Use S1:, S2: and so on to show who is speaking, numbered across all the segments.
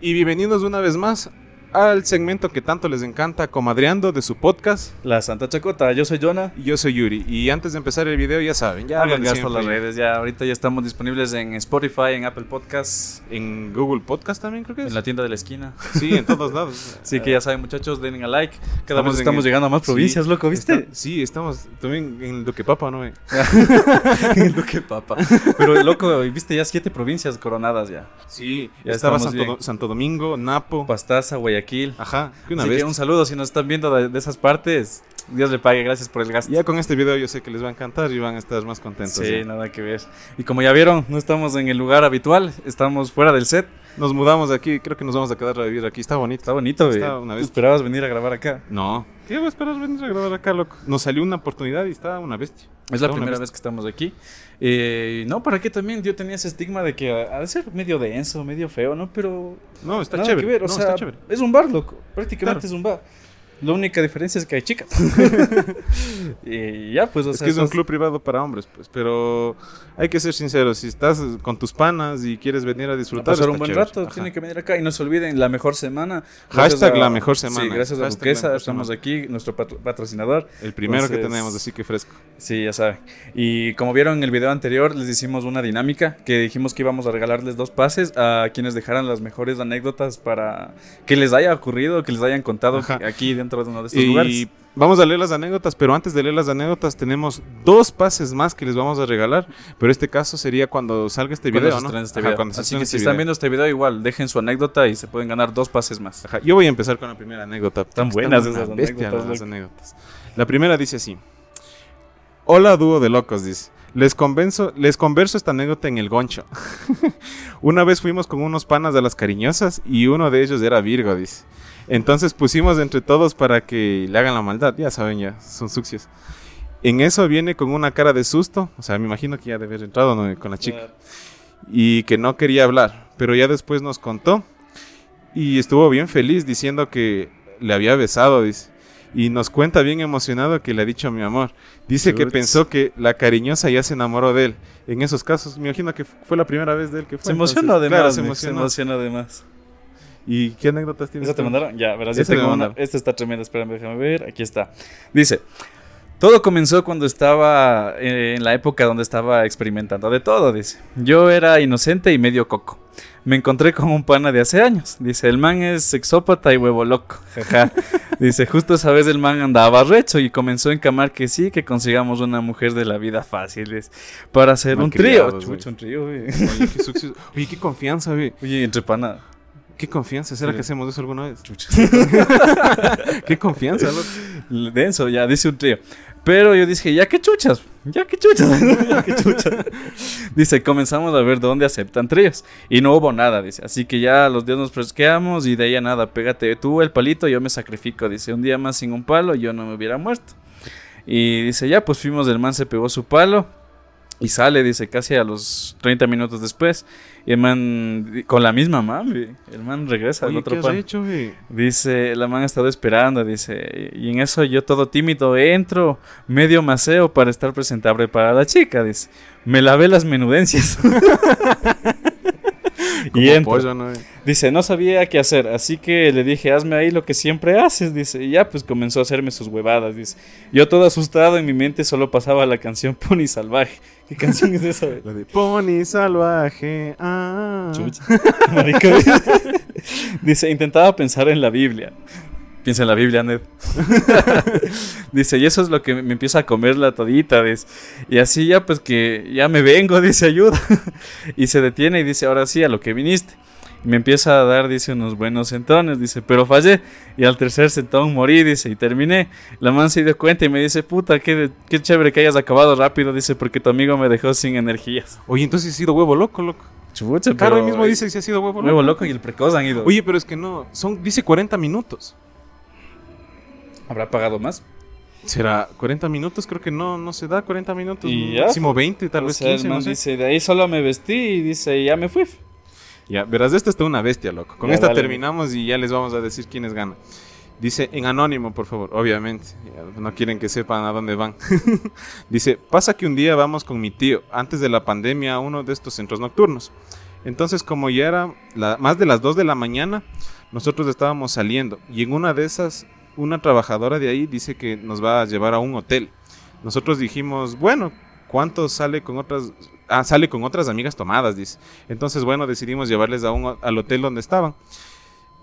S1: Y bienvenidos una vez más al segmento que tanto les encanta, comadreando de su podcast.
S2: La Santa Chacota, yo soy Jonah.
S1: Y yo soy Yuri. Y antes de empezar el video, ya saben, ya
S2: Hagan
S1: lo
S2: gasto las redes, ya ahorita ya estamos disponibles en Spotify, en Apple Podcasts,
S1: En Google Podcast también creo que es.
S2: en la tienda de la esquina.
S1: Sí, en todos lados.
S2: Así que ya saben muchachos, denle a like. Cada
S1: Estamos
S2: vez
S1: en
S2: estamos
S1: el-
S2: llegando a más
S1: Sí,
S2: provincias, loco, ¿viste?
S1: está- sí, estamos también en Duque Papa, ¿no? eh?
S2: Lo que papa. Pero loco, viste ya siete provincias coronadas ya.
S1: Sí,
S2: Ya
S1: estaba Santo, Santo Domingo, Napo.
S2: Pastaza, Guayaquil.
S1: Ajá, que una
S2: Así
S1: vez.
S2: que un saludo si nos están viendo de, de esas partes. Dios le pague, gracias por el gasto.
S1: Ya con este video yo sé que les va a encantar y van a estar más contentos.
S2: Sí,
S1: ya.
S2: nada que ver. Y como ya vieron, no estamos en el lugar habitual, estamos fuera del set.
S1: Nos mudamos de aquí, creo que nos vamos a quedar a vivir aquí. Está bonito.
S2: Está bonito, güey.
S1: Está una
S2: ¿Tú
S1: vez.
S2: esperabas venir a grabar acá?
S1: No. ¿Qué voy a esperar venir a grabar acá, loco? Nos salió una oportunidad y está una bestia.
S2: Es la
S1: Está
S2: primera
S1: bestia.
S2: vez que estamos aquí. Eh, no, ¿para qué también? Yo tenía ese estigma de que ha de ser medio denso, medio feo, ¿no? Pero.
S1: No, está
S2: nada
S1: chévere.
S2: que ver, o
S1: no,
S2: sea,
S1: está chévere.
S2: es un bar, loco. Prácticamente
S1: Claro.
S2: es un bar. La única diferencia es que hay chicas. y ya, pues, o
S1: Es
S2: sea.
S1: que es un club privado para hombres, pues. Pero hay que ser sinceros. Si estás con tus panas y quieres venir a
S2: a
S1: disfrutar,
S2: pasar un buen
S1: chévere.
S2: rato,
S1: Ajá.
S2: tienen que venir acá y no se olviden la mejor semana.
S1: Hashtag
S2: a-
S1: la mejor semana.
S2: Sí, gracias a
S1: Hashtag la
S2: Duquesa, estamos
S1: semana.
S2: aquí, nuestro patro- patrocinador.
S1: El primero que tenemos, así que fresco.
S2: Sí, ya saben. Y como vieron en el video anterior, les hicimos una dinámica que dijimos que íbamos a regalarles dos pases a quienes dejaran las mejores anécdotas para que les haya ocurrido, que les hayan contado
S1: Ajá.
S2: aquí dentro de uno de estos
S1: Y
S2: lugares.
S1: Vamos a leer las anécdotas, pero antes de leer las anécdotas tenemos dos pases más que les vamos a regalar. Pero este caso sería cuando salga este
S2: Cuando
S1: video, ¿no?
S2: este
S1: Ajá,
S2: video. Así que
S1: este
S2: si están
S1: video.
S2: viendo este video, igual dejen su anécdota y se pueden ganar dos pases más.
S1: Ajá, Yo voy a empezar con la primera anécdota.
S2: Están
S1: porque
S2: buenas esas
S1: bestia
S2: anécdotas,
S1: las anécdotas. La primera dice así. Hola dúo de locos, dice. Les, convenzo, les converso esta anécdota en el goncho. Una vez fuimos con unos panas de las cariñosas y uno de ellos era Virgo, dice. Entonces pusimos entre todos para que le hagan la maldad. Ya saben, ya, son sucios. En eso viene con una cara de susto. O sea, me imagino que ya debe haber entrado ¿no? con la chica y que no quería hablar, pero ya después nos contó y estuvo bien feliz diciendo que le había besado, dice. Y nos cuenta bien emocionado que le ha dicho mi amor. Dice que pensó que la cariñosa ya se enamoró de él. En esos casos, me imagino que fue la primera vez de él que fue.
S2: Se emocionó además.
S1: claro, se
S2: güey,
S1: emocionó.
S2: Se emocionó además.
S1: ¿Y qué anécdotas tienes?
S2: ¿Esa te mandaron? Ya, verás, yo tengo una. Esta está tremenda, espérame, déjame ver. Aquí está. Dice: Todo comenzó cuando estaba eh, en la época donde estaba experimentando de todo, dice. Yo era inocente y medio coco. Me encontré con un pana de hace años. Dice, el man es sexópata y huevo loco. Jaja. Dice, justo esa vez el man andaba recho y comenzó a encamar que sí, que consigamos una mujer de la vida fácil. dice, para hacer un trío. Un trío, güey.
S1: Oye, qué. Oye, qué confianza, güey.
S2: Oye, entre pana.
S1: Qué confianza. ¿Será
S2: Sí.
S1: que hacemos eso alguna vez? Qué confianza, loco.
S2: Denso, ya, dice un trío. Pero yo dije, ya que chuchas, ya que chuchas, ya que chuchas. Dice, comenzamos a ver dónde aceptan tríos. Y no hubo nada, dice. Así que ya los días nos fresqueamos y de ahí a nada, pégate tú el palito, yo me sacrifico. Dice, un día más sin un palo, yo no me hubiera muerto. Y dice, ya, pues fuimos, el man se pegó su palo. Y sale, dice, casi a los 30 minutos después. Y el man, con la misma mami, el man regresa al
S1: Oye,
S2: otro
S1: ¿qué has hecho, güey?
S2: Dice, la man ha estado esperando, dice, y en eso yo todo tímido entro, medio maceo para estar presentable para la chica, dice. Me lavé las menudencias. y. Dice, no sabía qué hacer, así que le dije, hazme ahí lo que siempre haces, dice. Y ya pues comenzó a hacerme sus huevadas, dice. Yo todo asustado en mi mente solo pasaba la canción Pony Salvaje. ¿Qué canción es esa?
S1: La de Pony salvaje. Ah.
S2: Chucha. Dice, intentaba pensar en la Biblia. Piensa en la Biblia, Ned. dice, y eso es lo que me empieza a comer la todita, dice. Y así ya, pues que ya me vengo, dice, ayuda. y se detiene y dice, ahora sí, a lo que viniste. Y me empieza a dar, dice, unos buenos sentones, dice, pero fallé. Y al tercer sentón morí, dice, y terminé. La man se dio cuenta y me dice, puta, qué, qué chévere que hayas acabado rápido, dice, porque tu amigo me dejó sin energías.
S1: Oye, entonces ha sido huevo loco, loco.
S2: Chucha,
S1: Claro,
S2: pero-
S1: mismo dice si ha sido huevo loco.
S2: Huevo loco y el precoz han ido.
S1: Oye, pero es que no, son, dice 40 minutos.
S2: ¿Habrá pagado más?
S1: ¿Será 40 minutos? Creo que no, no se da 40 minutos.
S2: Y
S1: máximo 20, tal
S2: O
S1: vez
S2: sea, el
S1: 15,
S2: man
S1: no sé.
S2: dice, de ahí solo me vestí y dice, ya me fui.
S1: Ya, verás, esta está una bestia, loco. Con
S2: Ya,
S1: esta
S2: dale.
S1: terminamos y ya les vamos a decir quiénes ganan. Dice, en anónimo, por favor, obviamente. No quieren que sepan a dónde van. Dice, pasa que un día vamos con mi tío, antes de la pandemia, a uno de estos centros nocturnos. Entonces, como ya era la- más de las 2 de la mañana, nosotros estábamos saliendo. Y en una de esas, una trabajadora de ahí dice que nos va a llevar a un hotel. Nosotros dijimos, bueno, ¿cuánto sale con otras? Ah, sale con otras amigas tomadas, dice. Entonces, bueno, decidimos llevarles a un, al hotel donde estaban.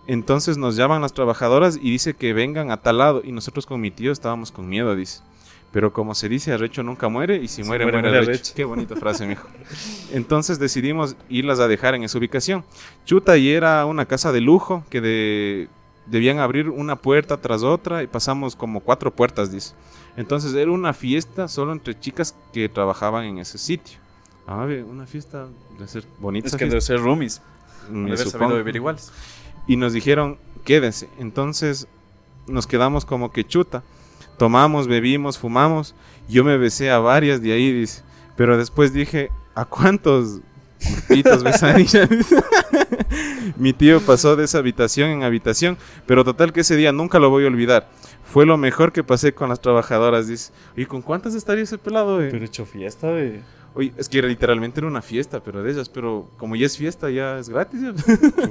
S1: Entonces nos llaman las trabajadoras y dice que vengan a tal lado. Y nosotros con mi tío estábamos con miedo, dice. Pero como se dice, arrecho nunca muere y si muere,
S2: muere,
S1: muere,
S2: muere
S1: arrecho.
S2: arrecho.
S1: Qué bonita frase, mijo. Entonces decidimos irlas a dejar en esa ubicación. Chuta, y era una casa de lujo que de- debían abrir una puerta tras otra y pasamos como cuatro puertas, dice. Entonces era una fiesta solo entre chicas que trabajaban en ese sitio. Ah, una fiesta de ser bonita.
S2: Es que
S1: fiesta,
S2: debe ser roomies.
S1: me
S2: Debe
S1: supongo.
S2: sabido vivir iguales.
S1: Y nos dijeron, quédense. Entonces nos quedamos como que chuta. Tomamos, bebimos, fumamos. Yo me besé a varias de ahí, dice. Pero después dije, ¿a cuántos pitos. Mi tío pasó de esa habitación en habitación. Pero total que ese día nunca lo voy a olvidar. Fue lo mejor que pasé con las trabajadoras, dice. ¿Y con cuántas estaría ese pelado? eh?
S2: Pero hecho fiesta.
S1: Oye, es que literalmente era una fiesta, pero de ellas. Pero como ya es fiesta, ya es gratis.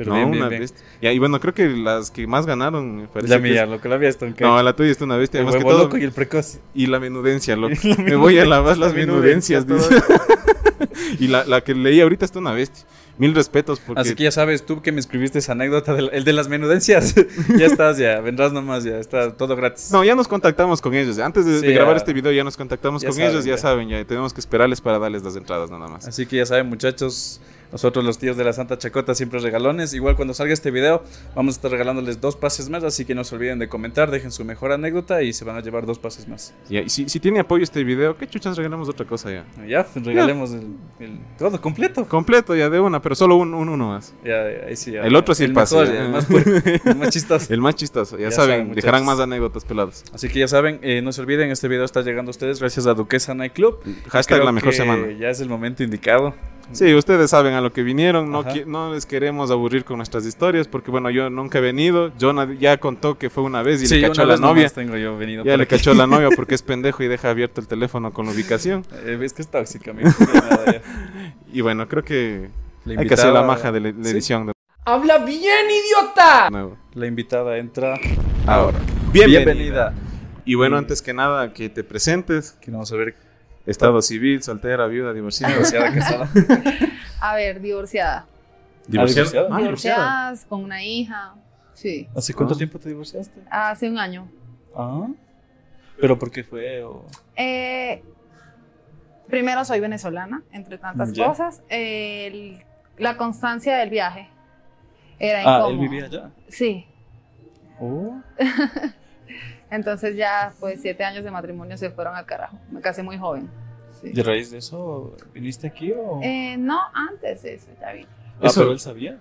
S2: Pero
S1: no,
S2: bien, bien,
S1: una
S2: bien.
S1: bestia. Ya, y bueno, creo que las que más ganaron, me parece.
S2: La mía,
S1: es-
S2: lo que la había está en
S1: No, la tuya está una bestia.
S2: El
S1: que todo.
S2: loco y el precoz.
S1: Y la menudencia, loco.
S2: Y la
S1: Me voy a lavar las
S2: la
S1: menudencias. dice. y la, la que leí ahorita está una bestia. Mil respetos porque.
S2: Así que ya sabes, tú que me escribiste esa anécdota, del, el de las menudencias, ya estás, ya, vendrás nomás, ya, está todo gratis.
S1: No, ya nos contactamos con ellos. Antes de,
S2: Sí,
S1: de grabar
S2: ya-
S1: este video ya nos contactamos
S2: ya
S1: con
S2: saben,
S1: ellos, ya,
S2: ya.
S1: saben, ya tenemos que esperarles para darles las entradas nada más.
S2: Así que ya saben, muchachos, nosotros los tíos de la Santa Chacota siempre regalones. Igual cuando salga este video, vamos a estar regalándoles dos pases más, así que no se olviden de comentar, dejen su mejor anécdota y se van a llevar dos pases más.
S1: Ya, y si, si tiene apoyo este video, ¿qué chuchas regalamos otra cosa ya?
S2: Ya, pues, regalemos el, el- todo completo.
S1: Completo ya de una, pero solo un, un uno más.
S2: Ya, ahí sí, ya.
S1: El otro sí el pase,
S2: mejor,
S1: ya.
S2: el más, puerco, el más chistoso.
S1: El más chistoso, ya,
S2: Ya
S1: saben,
S2: saben,
S1: dejarán más anécdotas peladas.
S2: Así que ya saben, eh, no se olviden, este video está llegando a ustedes gracias a Duquesa Night Club.
S1: Hashtag la mejor semana.
S2: Ya es el momento indicado.
S1: Sí, ustedes saben a lo que vinieron, no, no les queremos aburrir con nuestras historias, porque bueno, yo nunca he venido, Jonah ya contó que fue una vez y le cachó a la
S2: vez
S1: novia,
S2: tengo yo venido
S1: ya le
S2: aquí.
S1: cachó a la novia porque es pendejo y deja abierto el teléfono con la ubicación,
S2: Eh, es que es tóxica, ya.
S1: y bueno, creo que
S2: La
S1: hay que hacer la
S2: invitada-
S1: maja de la, la
S2: Sí.
S1: edición de
S3: ¡Habla bien, idiota!
S1: nuevo.
S2: La invitada entra
S1: Ahora,
S2: Bienvenida.
S1: Y bueno, antes que nada, que te presentes,
S2: Que vamos a ver
S1: estado civil, soltera, viuda, divorciada.
S2: negociada casada.
S4: A ver, divorciada.
S2: ¿Divorciada?
S1: Ah, divorciada.
S4: Divorciadas, con una hija. Sí.
S2: ¿Hace cuánto
S1: Ah.
S2: tiempo te divorciaste?
S4: Hace un año.
S2: Ah. ¿Pero por qué fue? O...
S4: Eh, primero soy venezolana, entre tantas cosas. El- la constancia del viaje era
S2: Ah, él vivía allá.
S4: Sí.
S2: Oh.
S4: Entonces ya, pues, siete años de matrimonio se fueron al carajo. Me casé muy joven. Sí.
S2: ¿De raíz de eso viniste aquí o...?
S4: Eh, no, antes de eso, ya vi.
S2: ah,
S1: eso-
S2: pero él sabía.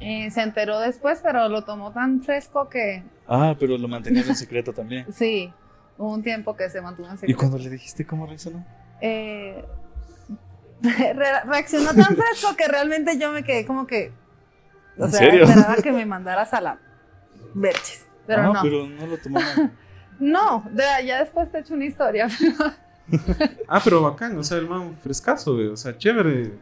S4: Eh, se enteró después, pero lo tomó tan fresco que
S2: Ah, pero lo mantenías en secreto también.
S4: sí, hubo un tiempo que se mantuvo en
S2: ¿Y
S4: secreto.
S2: cuando le dijiste cómo reaccionó?
S4: eh, re- reaccionó tan fresco que realmente yo me quedé como que. O
S2: ¿En
S4: sea,
S2: serio?
S4: esperaba que me mandaras a la Berches. Pero
S2: ah,
S4: no.
S2: pero no lo tomó mal.
S4: No, de, ya después te echo una historia.
S1: Ah, pero bacán, o sea, el man frescazo, güey, o sea, chévere.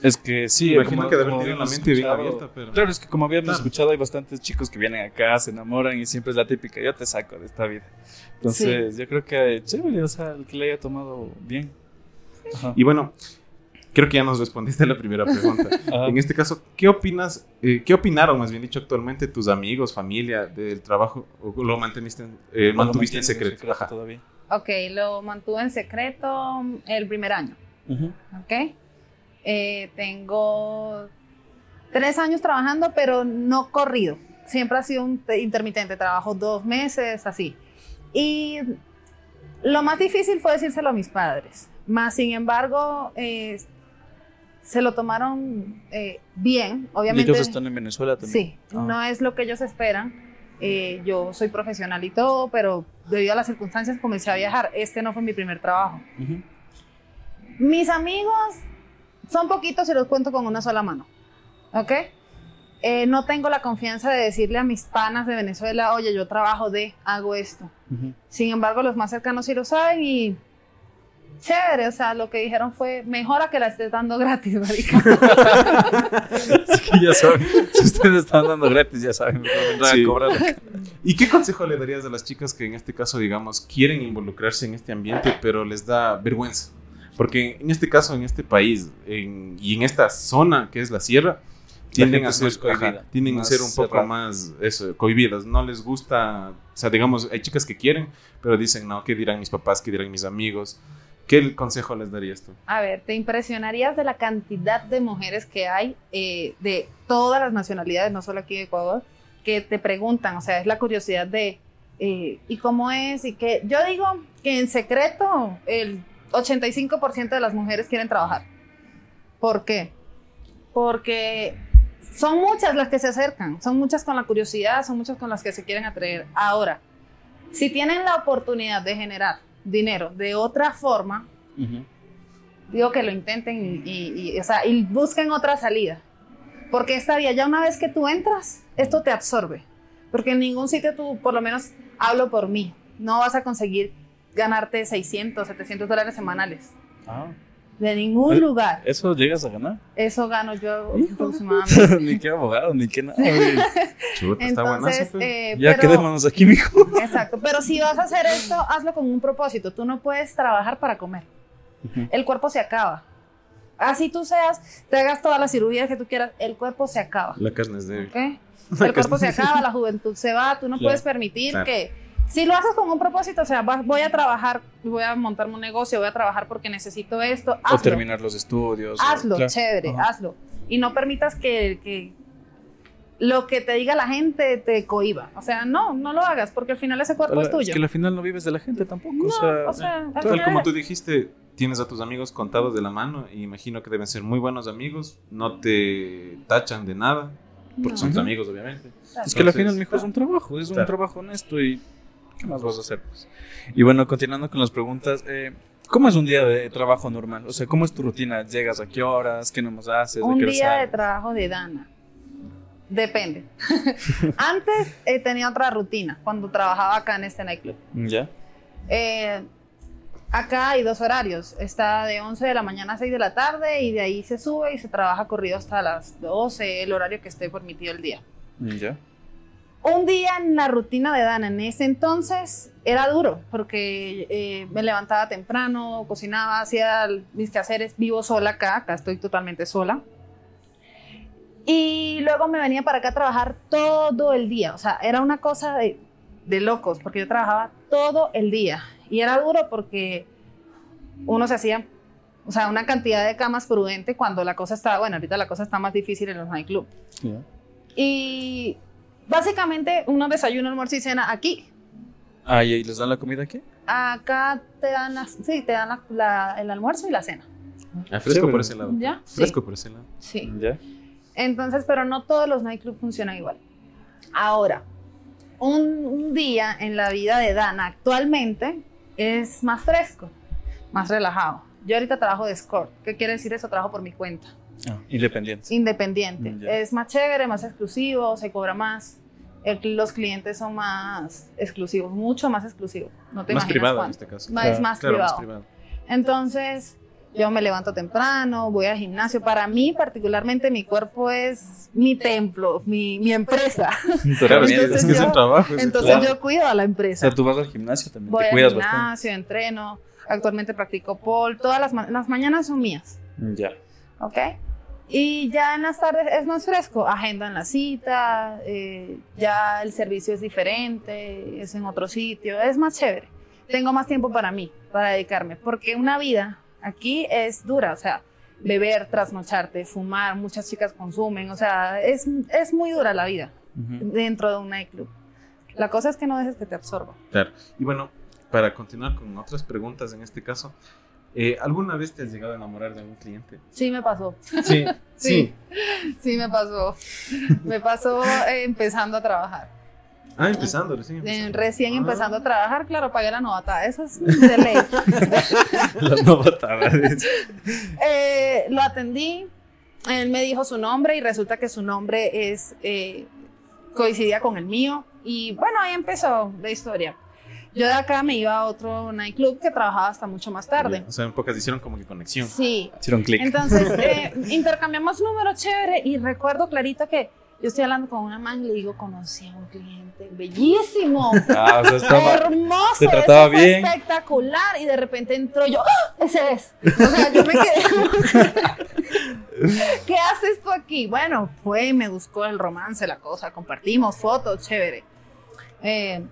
S2: Es que sí,
S1: Me imagino
S2: como-
S1: que de haber
S2: como
S1: tenido la mente bien abierta, pero...
S2: Claro, es que como habíamos
S1: Claro.
S2: escuchado, hay bastantes chicos que vienen acá, se enamoran y siempre es la típica, yo te saco de esta vida. Entonces, yo creo que chévere, o sea, el que le haya tomado bien.
S1: Y bueno, creo que ya nos respondiste a la primera pregunta. En este caso, ¿qué opinas, eh, qué opinaron, más bien dicho, actualmente tus amigos, familia del trabajo? ¿O lo manteniste, en- eh,
S2: ¿O lo
S1: mantuviste en secreto?
S2: Todavía?
S4: ok, lo mantuve en secreto el primer año. Ok. Eh, tengo tres años trabajando, pero no corrido. Siempre ha sido un te- intermitente. Trabajo dos meses, así. Y lo más difícil fue decírselo a mis padres. Más sin embargo, eh, se lo tomaron eh, bien. Obviamente.
S2: Ellos están en Venezuela también.
S4: Sí,
S2: Ah.
S4: no es lo que ellos esperan. Eh, yo soy profesional y todo, pero debido a las circunstancias comencé a viajar. Este no fue mi primer trabajo. Mis amigos son poquitos y los cuento con una sola mano. ¿Ok? Eh, no tengo la confianza de decirle a mis panas de Venezuela, oye, yo trabajo de, hago esto. Sin embargo, los más cercanos sí lo saben y chévere, o sea, lo que dijeron fue, mejora que la estés dando gratis, marica.
S2: Así que ya saben, si ustedes están dando gratis, ya saben, vendrán
S1: Sí.
S2: a cobrar.
S1: ¿Y qué consejo le darías a las chicas que en este caso, digamos, quieren involucrarse en este ambiente, pero les da vergüenza? Porque en este caso, en este país en- y en esta zona que es la sierra, tienden a
S2: es
S1: ser, ajá, tienden a ser un poco
S2: cerrada.
S1: más eso, cohibidas. No les gusta, o sea, digamos, hay chicas que quieren, pero dicen, no, ¿qué dirán mis papás? ¿Qué dirán mis amigos? ¿Qué consejo les darías tú?
S4: A ver, te impresionarías de la cantidad de mujeres que hay eh, de todas las nacionalidades, no solo aquí de Ecuador, que te preguntan, o sea, es la curiosidad de, eh, ¿y cómo es? Y que yo digo que en secreto el 85% de las mujeres quieren trabajar. ¿Por qué? Porque son muchas las que se acercan, son muchas con la curiosidad, son muchas con las que se quieren atrever. Ahora, si tienen la oportunidad de generar dinero de otra forma, digo que lo intenten y, y- y, o sea, y busquen otra salida. Porque esta vía, ya una vez que tú entras, esto te absorbe. Porque en ningún sitio tú, por lo menos hablo por mí, no vas a conseguir ganarte 600, 700 dólares semanales.
S2: Ah,
S4: De ningún
S2: Eh,
S4: lugar.
S2: ¿Eso llegas a ganar?
S4: Eso gano yo aproximadamente.
S2: ni qué abogado, ni qué nada.
S1: Chuta, está buenazo.
S4: Eh,
S2: Ya
S4: pero-
S2: quedémonos aquí, mijo.
S4: Exacto, pero si vas a hacer esto, hazlo con un propósito. Tú no puedes trabajar para comer. El cuerpo se acaba. Así tú seas, te hagas todas las cirugías que tú quieras, el cuerpo se acaba.
S1: La carne es débil.
S4: ¿ok? El cuerpo se acaba, la juventud se va, tú no
S2: Claro.
S4: puedes permitir
S1: Claro.
S4: que, si lo haces con un propósito, o sea, voy a trabajar, voy a montarme un negocio, voy a trabajar porque necesito esto,
S2: O
S4: hazlo,
S2: terminar los estudios. o-
S4: hazlo,
S2: claro.
S4: chévere,
S2: Ajá.
S4: hazlo. Y no permitas que, que lo que te diga la gente te cohiba. O sea, no, no lo hagas porque al final ese cuerpo es
S2: Es
S4: tuyo.
S2: que al final no vives de la gente tampoco.
S4: No,
S2: o sea,
S4: o sea, al
S1: Tal
S4: final-
S1: como tú dijiste, tienes a tus amigos contados de la mano y imagino que deben ser muy buenos amigos, no te tachan de nada, porque
S4: No.
S1: son tus amigos, obviamente.
S2: Es que al final, mijo, es un trabajo, es un
S1: Claro.
S2: trabajo honesto y ¿qué más vas a hacer? pues? Y bueno, continuando con las preguntas, eh, ¿cómo es un día de trabajo normal? O sea, ¿cómo es tu rutina? ¿Llegas a qué horas? ¿Qué nomás haces?
S4: Un
S2: qué hora
S4: día de trabajo de Dana. Depende. Antes eh, tenía otra rutina cuando trabajaba acá en este nightclub.
S2: ¿Ya?
S4: Eh, acá hay dos horarios. Está de 11 de la mañana a 6 de la tarde y de ahí se sube y se trabaja corrido hasta las 12, el horario que esté permitido el día.
S2: ¿Ya?
S4: Un día en la rutina de Dana en ese entonces era duro porque eh, me levantaba temprano, cocinaba, hacía mis quehaceres, vivo sola acá, acá estoy totalmente sola. Y luego me venía para acá a trabajar todo el día, o sea, era una cosa de, de locos porque yo trabajaba todo el día y era duro porque uno se hacía, o sea, una cantidad de camas prudente cuando la cosa estaba, bueno, ahorita la cosa está más difícil en los nightclubs.
S2: ¿Ya?
S4: Y básicamente uno desayuno, almuerzo y cena aquí.
S2: Ah, ¿y les dan la comida aquí?
S4: Acá te dan, las, sí, te dan la- la- el almuerzo y la cena.
S1: Ah, fresco
S2: Chévere.
S1: por ese lado.
S4: ¿Ya? Sí.
S1: Fresco por ese lado.
S4: Sí.
S2: ¿Ya?
S4: Entonces, pero no todos los nightclubs funcionan igual. Ahora, un, un día en la vida de Dana actualmente es más fresco, más relajado. Yo ahorita trabajo de escort. ¿Qué quiere decir eso? Trabajo por mi cuenta.
S2: Ah, independiente.
S4: Independiente.
S2: Mm.
S4: Es más chévere, más exclusivo, se cobra más. El- los clientes son más exclusivos, mucho más exclusivos. No te
S1: Más
S4: imaginas
S1: privado en este caso.
S4: Más,
S2: Claro,
S4: más
S1: Claro,
S4: privado.
S1: más privado.
S4: Entonces, yo me levanto temprano, voy al gimnasio. Para mí, particularmente, mi cuerpo es mi templo, mi, mi empresa.
S1: Claro, es que,
S4: Entonces
S1: es que es
S4: yo-
S1: un trabajo. es-
S4: Entonces,
S2: claro.
S4: yo cuido a la
S2: O
S4: empresa.
S2: sea, tú vas al gimnasio también,
S4: Voy
S2: te
S4: al
S2: cuidas bastante.
S4: gimnasio, entreno. Actualmente practico pole. Todas las, ma- las mañanas son mías.
S2: Ya.
S4: ¿ok? Y ya en las tardes es más fresco, agendan la cita, eh, ya el servicio es diferente, es en otro sitio, es más chévere. Tengo más tiempo para mí, para dedicarme, porque una vida aquí es dura, o sea, beber, trasnocharte, fumar, muchas chicas consumen, o sea, es, es muy dura la vida dentro de un nightclub. La cosa es que no dejes que te absorba.
S1: Claro. Y bueno, para continuar con otras preguntas en este caso, eh, ¿alguna vez te has llegado a enamorar de algún cliente?
S4: Sí me pasó,
S1: Sí,
S4: Sí. sí me pasó. Me pasó eh, empezando a trabajar.
S1: Ah, empezando, recién. Empezando.
S4: recién
S1: Ah.
S4: empezando a trabajar, claro, pagué la novatada, eso es de ley.
S2: La novatada.
S4: Eh, lo atendí, él me dijo su nombre y resulta que su nombre es eh, coincidía con el mío y bueno, ahí empezó la historia. Yo de acá me iba a otro nightclub que trabajaba hasta mucho más tarde.
S1: O sea, en pocas hicieron como que conexión.
S4: Sí.
S2: Hicieron clic.
S4: Entonces, eh, intercambiamos números chévere y recuerdo clarito que yo estoy hablando con una man y le digo, conocí a un cliente bellísimo,
S2: Ah, o sea, estaba.
S4: hermoso,
S2: te trataba
S4: eso fue
S2: bien.
S4: espectacular y de repente entró yo, ¡Ah! ese es. O sea, yo me quedé. ¿Qué haces tú aquí? Bueno, fue me buscó el romance, la cosa, compartimos fotos, chévere. Eh,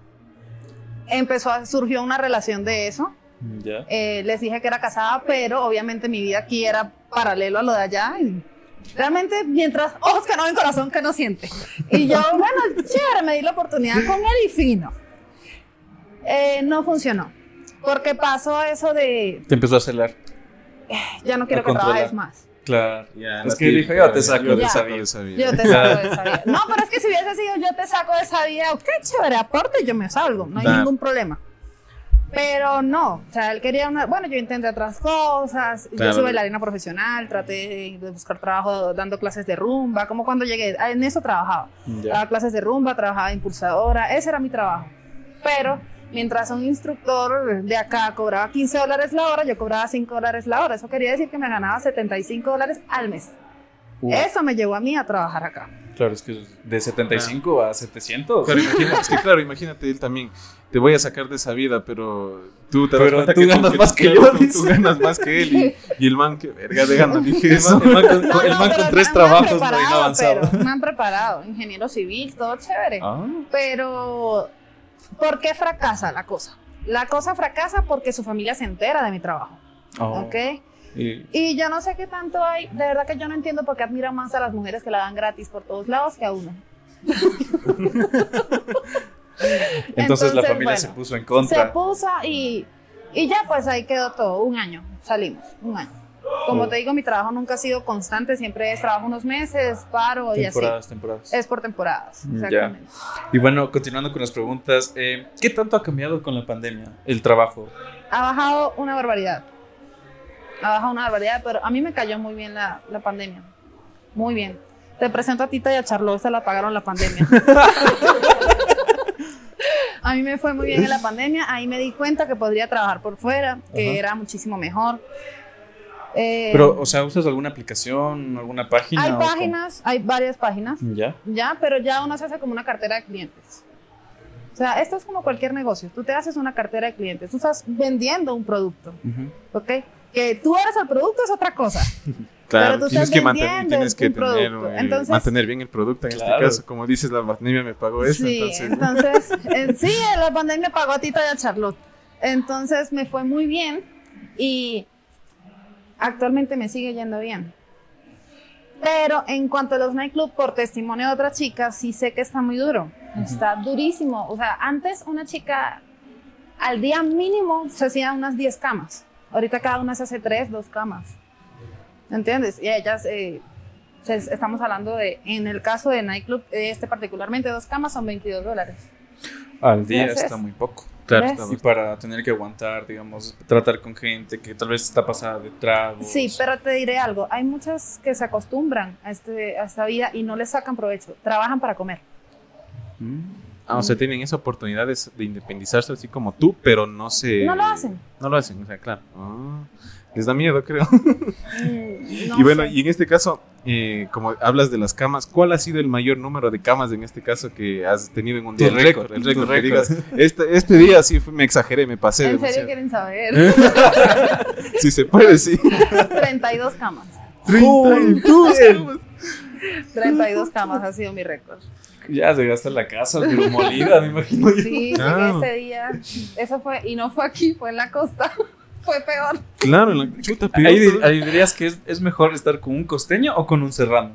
S4: empezó a, surgió una relación de eso. Eh, les dije que era casada, pero obviamente mi vida aquí era paralelo a lo de allá. y realmente, mientras ojos que no ven, corazón que no siente. Y yo, bueno, chévere, me di la oportunidad con él y fino. Eh, no funcionó. Porque pasó eso de
S2: Te empezó a celar.
S4: ya no quiero
S2: A
S4: que
S2: controlar.
S4: trabajes más.
S2: Claro.
S1: Ya,
S2: Es que dijo, yo te saco
S1: yo
S2: de vida.
S4: Yo te saco de esa vida. No, pero es que si hubiese sido yo te saco de esa vida, ok, chévere, aporte, yo me salgo, no hay ningún problema. Pero no, o sea, él quería una. Bueno, yo intenté otras cosas.
S1: Claro.
S4: Yo soy bailarina profesional, traté de buscar trabajo dando clases de rumba, como cuando llegué, en eso trabajaba. Daba clases de rumba, trabajaba de impulsadora, ese era mi trabajo. Pero mientras un instructor de acá cobraba 15 dólares la hora, yo cobraba 5 dólares la hora. Eso quería decir que me ganaba 75 dólares al mes.
S2: Uh,
S4: Eso me llevó a mí a trabajar acá.
S2: Claro, es que de 75 a 700.
S1: Claro, imagínate, es que claro, imagínate él también. Te voy a sacar de esa vida, pero tú te das
S2: Pero
S1: cuenta
S2: tú
S1: que
S2: ganas más que
S1: claro,
S2: yo,
S1: Tú, tú ganas más que él y, y el man que verga de gana. Dije
S2: El
S1: eso.
S2: man, el man con,
S4: No,
S2: el
S4: no,
S2: man
S4: pero
S2: con tres trabajos no, no avanzado.
S4: pero Me han preparado, ingeniero civil, todo chévere.
S2: Ah,
S4: Pero, ¿por qué fracasa la cosa? La cosa fracasa porque su familia se entera de mi trabajo,
S2: oh.
S4: ¿ok?
S2: Y-
S4: Y yo no sé qué tanto hay, de verdad que yo no entiendo por qué admiran más a las mujeres que la dan gratis por todos lados que a uno.
S2: entonces, la familia
S4: bueno,
S2: se puso en
S4: Se
S2: contra.
S4: puso y, y ya pues ahí quedó todo, un año, salimos, un año. Como
S2: Oh.
S4: te digo, mi trabajo nunca ha sido constante, siempre es trabajo unos meses, paro y así.
S2: temporadas, temporadas.
S4: Es por temporadas,
S2: Ya.
S4: exactamente.
S2: Y bueno, continuando con las preguntas, eh, ¿qué tanto ha cambiado con la pandemia el trabajo?
S4: Ha bajado una barbaridad. Ha bajado una barbaridad, pero a mí me cayó muy bien la, la pandemia. Muy bien. Te presento a Tita y a Charlotte, se la pagaron la pandemia. a mí me fue muy bien en la pandemia. Ahí me di cuenta que podría trabajar por fuera, que
S2: Ajá.
S4: era muchísimo mejor. Eh,
S2: Pero, o sea, ¿usas alguna aplicación, alguna página?
S4: hay páginas, hay varias páginas,
S2: ¿Ya?
S4: ya, pero ya uno se hace como una cartera de clientes. O sea, esto es como cualquier negocio. Tú te haces una cartera de clientes, tú estás vendiendo un producto.
S2: Ujú.
S4: ¿ok? Que tú eres el producto es otra cosa.
S1: Claro,
S4: Pero tú
S1: tienes
S4: estás
S1: que, mantener, tienes que
S4: un
S1: tener,
S4: producto.
S1: eh,
S4: Entonces-
S1: mantener bien el producto en
S2: Claro.
S1: este caso. Como dices, la pandemia me pagó eso.
S4: sí,
S1: entonces,
S4: entonces, eh, sí, la pandemia pagó a Tita y a Charlotte. Entonces me fue muy bien y actualmente me sigue yendo bien. Pero en cuanto a los nightclubs, por testimonio de otras chicas, sí sé que está muy duro. Está durísimo. O sea, antes una chica al día mínimo se hacía unas 10 camas. Ahorita cada una se hace 3, 2 camas. ¿Entiendes? Y ellas, eh, estamos hablando de, en el caso de nightclub, este particularmente, dos camas son 22 dólares.
S2: Al día está muy poco.
S1: Claro,
S2: Y para tener que aguantar, digamos, tratar con gente que tal vez está pasada de tragos.
S4: Sí, pero te diré algo, hay muchas que se acostumbran a, este, a esta vida y no les sacan provecho, trabajan para comer.
S2: Mm.
S1: Ah, o sea, tienen esa oportunidad de, de independizarse así como tú, pero no se...
S4: No lo hacen.
S1: No lo hacen, o sea, claro. Ah, les da miedo, creo.
S4: Mm, no
S1: y bueno,
S4: sé.
S1: y en este caso, eh, como hablas de las camas, ¿cuál ha sido el mayor número de camas en este caso que has tenido en un día? El
S2: récord,
S1: el récord. que
S2: récord.
S1: digas, este, este día sí fue- me exageré, me pasé.
S4: ¿En serio quieren saber?
S1: Si se puede, sí.
S4: 32 camas.
S1: 32 camas.
S4: 32 camas ha sido mi récord.
S2: Ya llegaste a la casa, pero molida, me imagino yo.
S4: Sí,
S1: Ah.
S4: llegué ese día. Eso fue, y no fue aquí, fue en la costa. Fue peor.
S1: Claro, en la chuta, peor,
S2: Ahí, dirías que es, es mejor estar con un costeño o con un serrano.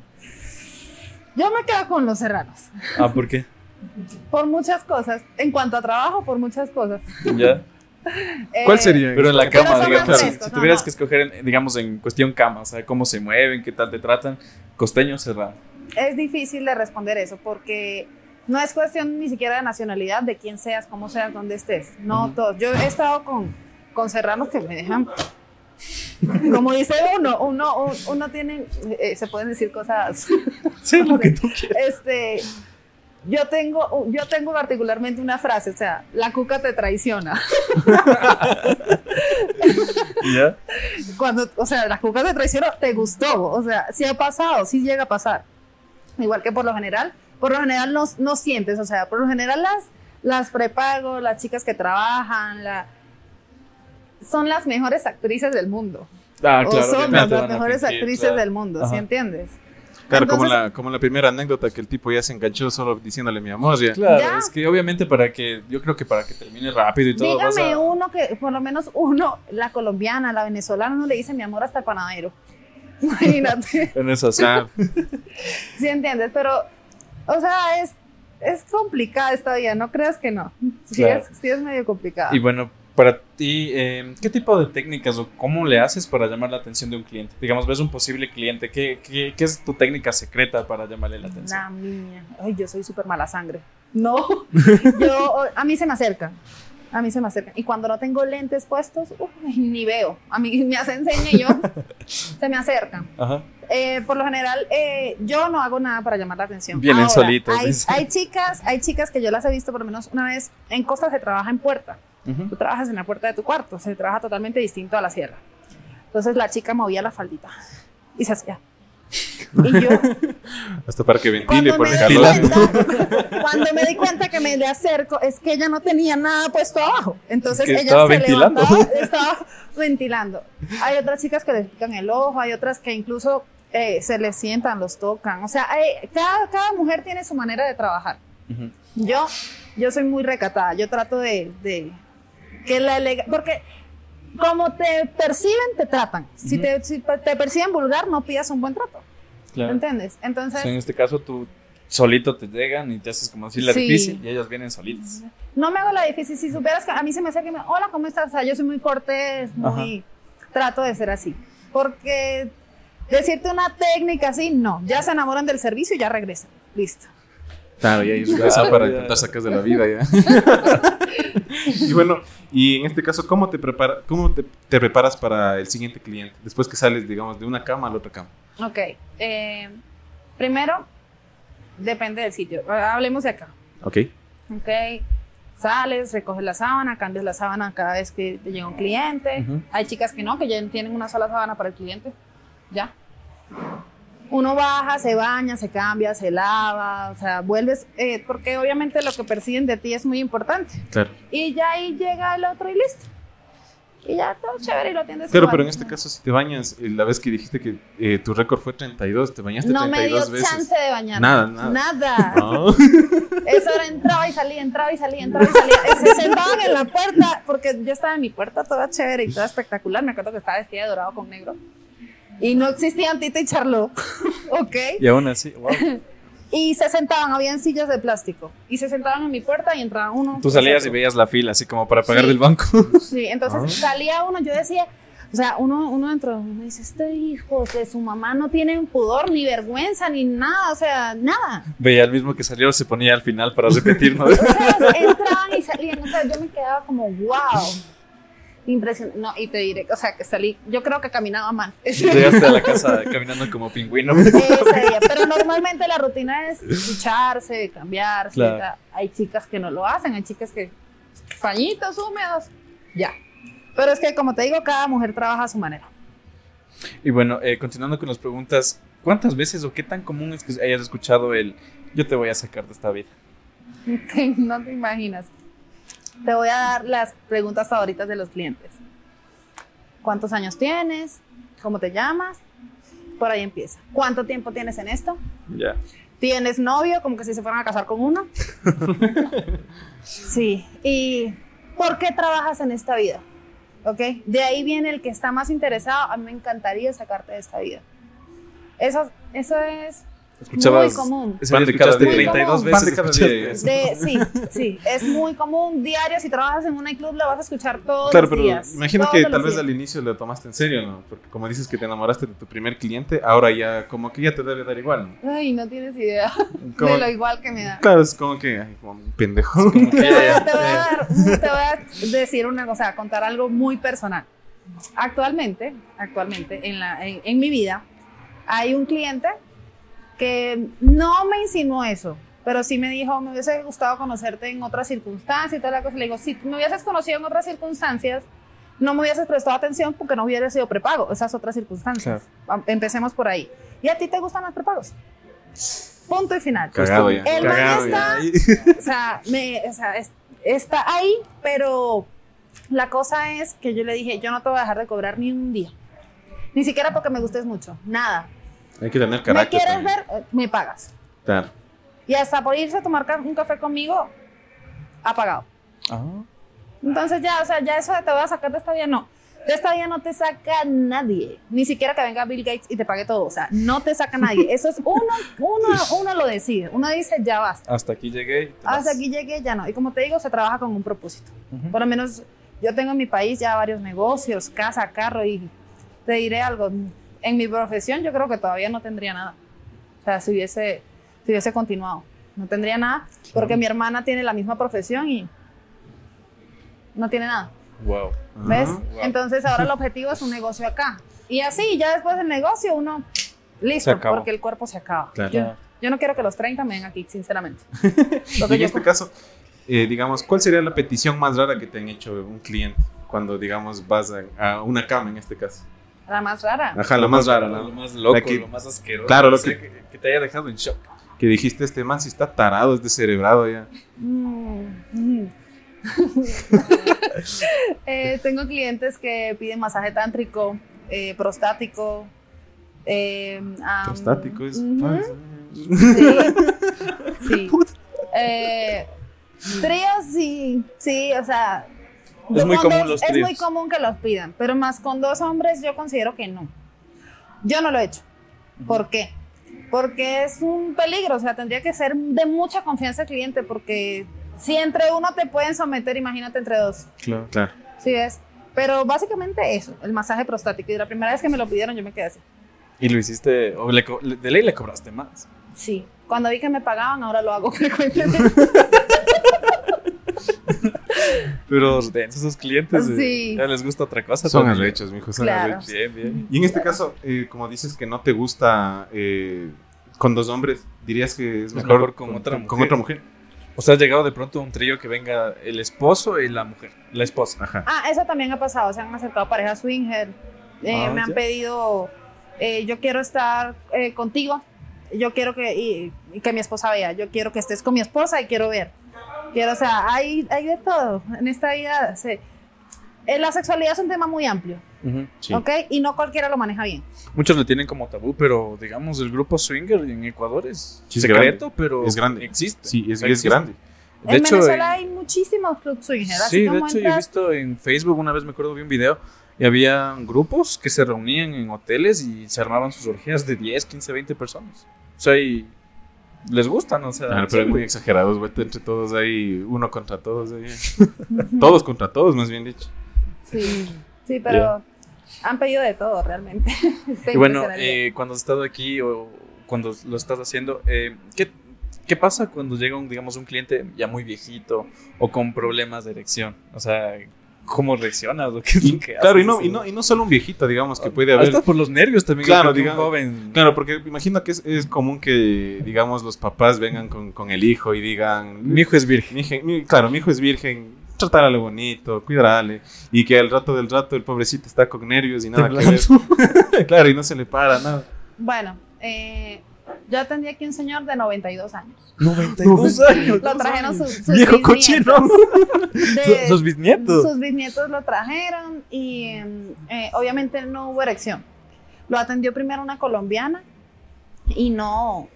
S4: Yo me quedo con los serranos.
S2: Ah, ¿por qué?
S4: Por muchas cosas. En cuanto a trabajo, por muchas cosas.
S2: Ya.
S1: ¿Cuál
S4: Eh,
S1: sería?
S2: Pero en la cama, digamos, si,
S4: frescos,
S2: si tuvieras
S4: no.
S2: que escoger, en- digamos, en cuestión cama, ¿sabes cómo se mueven, qué tal te tratan? Costeño o serrano.
S4: es difícil de responder eso porque no es cuestión ni siquiera de nacionalidad, de quién seas, cómo seas, dónde estés. No
S2: Ujú.
S4: todos. Yo he estado con, con serranos que me dejan. Como dice uno, uno, un- uno tiene, eh, se pueden decir cosas,
S2: Sí, lo que tú quieras.
S4: este, yo tengo, yo tengo particularmente una frase, o sea, la cuca te traiciona.
S2: ¿Ya?
S4: Cuando, o sea, la cuca te traicionó, te gustó, o sea, sí ha pasado, sí llega a pasar. Igual que por lo general, por lo general no, no sientes, o sea, por lo general las, las prepago, las chicas que trabajan, la, son las mejores actrices del mundo.
S2: Ah,
S4: o
S2: claro.
S4: son
S2: obviamente
S4: las, mejores actrices
S2: claro.
S4: del mundo, ¿sí
S2: Ajá.
S4: entiendes?
S1: Claro, como, la, como la primera anécdota que el tipo ya se enganchó solo diciéndole mi amor. Ya.
S2: Claro,
S4: Ya.
S2: es que obviamente para que, yo creo que para que termine rápido y todo,
S4: Dígame
S2: a-
S4: uno que, por lo menos uno, la colombiana, la venezolana, no le dice mi amor hasta el panadero. Imagínate.
S2: en eso sí.
S4: ¿Sí entiendes? Pero, o sea, es, es complicada esta vida, no creas que no. Sí,
S2: Claro.
S4: es, sí es medio complicada.
S2: Y bueno, para ti, eh, ¿qué tipo de técnicas o cómo le haces para llamar la atención de un cliente? Digamos, ves un posible cliente, ¿qué, qué, qué es tu técnica secreta para llamarle la atención?
S4: La mía. Ay, yo soy súper mala sangre. No, yo, a mí se me acercan. A mí se me acercan. Y cuando no tengo lentes puestos, uy, ni veo. A mí me hace enseña y yo se me acercan.
S2: Ajá.
S4: Eh, por lo general, eh, yo no hago nada para llamar la atención.
S2: Vienen
S4: Ahora,
S2: solitos,
S4: Hay,
S2: dice.
S4: hay chicas, hay chicas que yo las he visto por lo menos una vez. En Costa se trabaja en puerta.
S2: Ujú.
S4: Tú trabajas en la puerta de tu cuarto. Se trabaja totalmente distinto a la sierra. Entonces la chica movía la faldita y se hacía. Y yo,
S1: Hasta para que ventile
S4: cuando
S1: por
S4: me,
S1: el
S4: di
S1: calor.
S4: cuenta, cuando me di cuenta que me le acerco, es que ella no tenía nada puesto abajo. Entonces
S2: Que
S4: ella
S2: estaba
S4: se
S2: ventilando.
S4: levantaba, estaba ventilando. Hay otras chicas que les pican el ojo, hay otras que incluso eh, se les sientan, los tocan. O sea, hay- cada, cada mujer tiene su manera de trabajar.
S2: Ujú.
S4: Yo, yo soy muy recatada. Yo trato de, de que la porque como te perciben, te tratan. Si, te, si te perciben vulgar, no pidas un buen trato.
S2: Claro.
S4: ¿Entiendes?
S2: O
S4: Entonces,
S2: sea, en este caso, tú solito te llegan y te haces como decir la
S4: Sí.
S2: difícil y ellas vienen solitas.
S4: no me hago la difícil. Si supieras que a mí se me acerca y me hola, ¿cómo estás? O sea, yo soy muy cortés, muy. Trato de ser así. Porque decirte una técnica así, no. Ya se enamoran del servicio y ya regresan. Listo.
S1: Claro, y ahí regresa
S2: Claro,
S1: para
S2: ya.
S1: intentar sacar de la vida ya. y bueno, y en este caso, ¿cómo te prepara, cómo te, te preparas para el siguiente cliente? Después que sales, digamos, de una cama a la otra cama.
S4: Ok. eh, primero, depende del sitio. Hablemos de acá.
S1: Ok.
S4: Ok. Sales, recoges la sábana, cambias la sábana cada vez que te llega un cliente. Hay chicas que no, que ya tienen una sola sábana para el cliente. Ya. Uno baja, se baña, se cambia, se lava, o sea, vuelves, eh, porque obviamente lo que perciben de ti es muy importante.
S1: Claro.
S4: Y ya ahí llega el otro y listo. Y ya todo chévere y lo atiendes
S1: Claro,
S4: igual.
S1: pero en este caso, si te bañas, eh, la vez que dijiste que eh, tu récord fue 32, te bañaste
S4: No me dio
S1: 32 veces.
S4: chance de bañar.
S1: Nada, nada.
S4: Nada.
S1: No.
S4: Eso era entraba y salía, entraba y salía, entraba y salía. Se sentaban en la puerta, porque yo estaba en mi puerta toda chévere y toda espectacular. Me acuerdo que estaba vestida de dorado con negro. Y no existían Tita y Charlot. ¿Ok?
S2: Y aún así, wow.
S4: Y se sentaban, habían sillas de plástico. Y se sentaban en mi puerta y entraba uno.
S2: Tú salías y
S4: veías
S2: la fila, así como para pagar
S4: Sí.
S2: del banco.
S4: Sí, entonces salía uno, yo decía, o sea, uno, uno dentro, uno dice, este hijo de su mamá no tienen pudor, ni vergüenza, ni nada, o sea, nada.
S2: Veía el mismo que salió, se ponía al final para repetir, ¿no?
S4: O sea, entraban y salían, o sea, yo me quedaba como, wow. Impresionante. No, y te diré, o sea, que salí, yo creo que caminaba mal. Ese
S2: Llegaste a la casa caminando como pingüino.
S4: día. Pero normalmente la rutina es ducharse, cambiarse.
S2: Claro.
S4: Hay chicas que no lo hacen, hay chicas que pañitos húmedos, ya. Pero es que, como te digo, cada mujer trabaja a su manera.
S2: Y bueno, eh, continuando con las preguntas, ¿cuántas veces o qué tan común es que hayas escuchado el yo te voy a sacar de esta vida?
S4: No te imaginas. Te voy a dar las preguntas favoritas de los clientes. ¿Cuántos años tienes? ¿Cómo te llamas? Por ahí empieza. ¿Cuánto tiempo tienes en esto?
S2: Ya.
S4: ¿Tienes novio? Como que si se fueran a casar con uno. Sí. ¿Y por qué trabajas en esta vida? ¿Ok? De ahí viene el que está más interesado. A mí me encantaría sacarte de esta vida. Eso, eso es
S2: Escuchabas.
S4: muy común.
S2: Ese
S1: Pan de cada día.
S2: 32
S1: Pan
S2: veces.
S1: de cada.
S4: De, sí, sí, es muy común. Diario, si trabajas en un nightclub, lo vas a escuchar todos
S1: Claro,
S4: los
S1: pero
S4: días.
S1: imagino
S4: todos
S1: que tal vez
S4: días.
S1: al inicio lo tomaste en serio, ¿no? Porque como dices que te enamoraste de tu primer cliente, ahora ya como que ya te debe dar igual, ¿no?
S4: Ay, no tienes idea
S1: Como-
S4: de lo igual que me da.
S1: Claro, es como que, ay, como un pendejo.
S2: Como que
S4: Te voy, a, te voy a dar- te voy a decir una cosa, a contar algo muy personal. Actualmente, actualmente en, la, en, en mi vida, hay un cliente que no me insinuó eso, pero sí me dijo, me hubiese gustado conocerte en otras circunstancias y toda la cosa. Le digo, si me hubieses conocido en otras circunstancias, no me hubieses prestado atención porque no hubiera sido prepago, esas otras circunstancias. Empecemos por ahí. ¿Y a ti te gustan los prepagos? Punto y final.
S1: Cagado ya.
S4: El man
S1: Cagado
S4: está,
S1: ya.
S4: o sea, me, o sea, es- está ahí, pero la cosa es que yo le dije, yo no te voy a dejar de cobrar ni un día. Ni siquiera porque me gustes mucho, nada.
S1: Hay que tener
S4: ¿Me
S1: carácter.
S4: quieres
S1: también.
S4: ver? Me pagas.
S1: Claro.
S4: Y hasta por irse a tomar un café conmigo, ha pagado.
S2: Ah.
S4: Entonces ya, o sea, ya eso de te voy a sacar de esta vida, no. De esta vida no te saca nadie. Ni siquiera que venga Bill Gates y te pague todo. O sea, no te saca nadie. Eso es uno, uno, uno lo decide. Uno dice, ya basta.
S2: Hasta aquí llegué. te vas.
S4: Hasta aquí llegué, ya no. Y como te digo, se trabaja con un propósito.
S2: Ujú.
S4: Por lo menos yo tengo en mi país ya varios negocios, casa, carro y te diré algo. En mi profesión yo creo que todavía no tendría nada. O sea, si hubiese, si hubiese continuado. No tendría nada porque mi hermana tiene la misma profesión y no tiene nada.
S2: Wow.
S4: ¿Ves?
S1: Ajá.
S2: Wow.
S4: Entonces ahora el objetivo es un negocio acá. Y así, ya después del negocio uno, listo, porque el cuerpo se acaba.
S1: Claro.
S4: Yo, yo no quiero que los 30 me den aquí, sinceramente.
S1: Y en
S4: yo-
S1: este caso, eh, digamos, ¿cuál sería la petición más rara que te han hecho un cliente cuando, digamos, vas a, a una cama en este caso?
S4: La más rara.
S1: Ajá, la más rara,
S2: Lo
S1: ¿no?
S2: más loco,
S1: que-
S2: lo más asqueroso.
S1: Claro, lo que-
S2: que... te haya dejado en shock.
S1: Que dijiste, este man si está tarado, es descerebrado ya.
S4: Mm, mm. Eh, tengo clientes que piden masaje tántrico, eh, prostático. eh, am,
S1: Prostático es...
S4: Sí. sí. Eh, tríos, sí, sí, o sea.
S2: Es muy común
S4: dos-
S2: los
S4: Es
S2: tríos.
S4: muy común que los pidan, pero más con dos hombres yo considero que no. Yo no lo he hecho. ¿Por qué? Porque es un peligro, o sea, tendría que ser de mucha confianza el cliente, porque si entre uno te pueden someter, imagínate entre dos.
S1: Claro. Claro.
S4: ¿Sí ves? Pero básicamente eso, el masaje prostático. Y la primera vez que me lo pidieron, yo me quedé así.
S2: Y lo hiciste, o le- de ley le cobraste más.
S4: Sí. Cuando vi que me pagaban, ahora lo hago frecuentemente.
S2: Pero de esos clientes eh, ya les gusta otra cosa.
S1: Son arrechos, mijo, son
S4: Claro.
S1: arrechos.
S2: Bien, bien.
S1: Y en este caso, eh, como dices que no te gusta eh, con dos hombres, dirías que es
S2: Es
S1: mejor,
S2: mejor con otra
S1: con
S2: mujer.
S1: otra mujer.
S2: O sea, ha llegado de pronto un trío que venga el esposo y la mujer. La esposa.
S1: Ajá.
S4: Ah, eso también ha pasado. Se han acercado parejas swinger. eh,
S2: Ah,
S4: me han
S2: ya.
S4: pedido, eh, yo quiero estar eh, contigo. Yo quiero que, y- y que mi esposa vea. Yo quiero que estés con mi esposa y quiero ver. Quiero, o sea, hay, hay de todo en esta vida. eh, la sexualidad es un tema muy amplio,
S2: Ujú.
S1: Sí.
S4: ¿ok? Y no cualquiera lo maneja bien.
S2: Muchos le tienen como tabú, pero digamos, el grupo swinger en Ecuador es
S1: Sí, es
S2: secreto,
S1: grande.
S2: pero
S1: Es grande.
S2: existe.
S1: Sí, es,
S2: O sea,
S1: es
S2: existe.
S1: grande.
S2: De
S4: en
S2: hecho,
S4: Venezuela
S2: en-
S4: hay muchísimos clubs swinger. así
S2: Sí, de hecho yo he
S4: entras-
S2: visto en Facebook, una vez me acuerdo, vi un video y había grupos que se reunían en hoteles y se armaban sus orgías de 10, 15, 20 personas. O sea, y les gustan, o sea. Sí,
S1: pero es muy exagerados, entre todos ahí, uno contra todos ahí. todos contra todos, más bien dicho.
S4: Sí, sí, pero han pedido de todo realmente.
S2: y bueno, eh, cuando has estado aquí o cuando lo estás haciendo, eh, ¿qué, ¿qué pasa cuando llega un, digamos, un cliente ya muy viejito o con problemas de erección? O sea, ¿cómo reaccionas? ¿O qué es
S1: Y,
S2: lo que
S1: claro, y
S2: haces?
S1: no, y, no, y no solo un viejito, digamos, que puede haber.
S2: Hasta por los nervios también.
S1: Claro,
S2: que un
S1: digamos-
S2: joven.
S1: Claro, porque imagino que es, es común que, digamos, los papás vengan con, con el hijo y digan,
S2: Mi hijo es virgen.
S1: mi mi- claro, mi hijo es virgen, tratarle bonito, cuidarle, y que al rato del rato el pobrecito está con nervios y nada que ver. claro, y no se le para nada.
S4: Bueno, eh, yo atendí aquí un señor de 92 años.
S2: 92 años.
S4: Lo trajeron sus, sus
S1: Viejo
S4: bisnietos. De-
S2: Sus bisnietos.
S4: Sus bisnietos lo trajeron y eh, obviamente no hubo erección. Lo atendió primero una colombiana y no.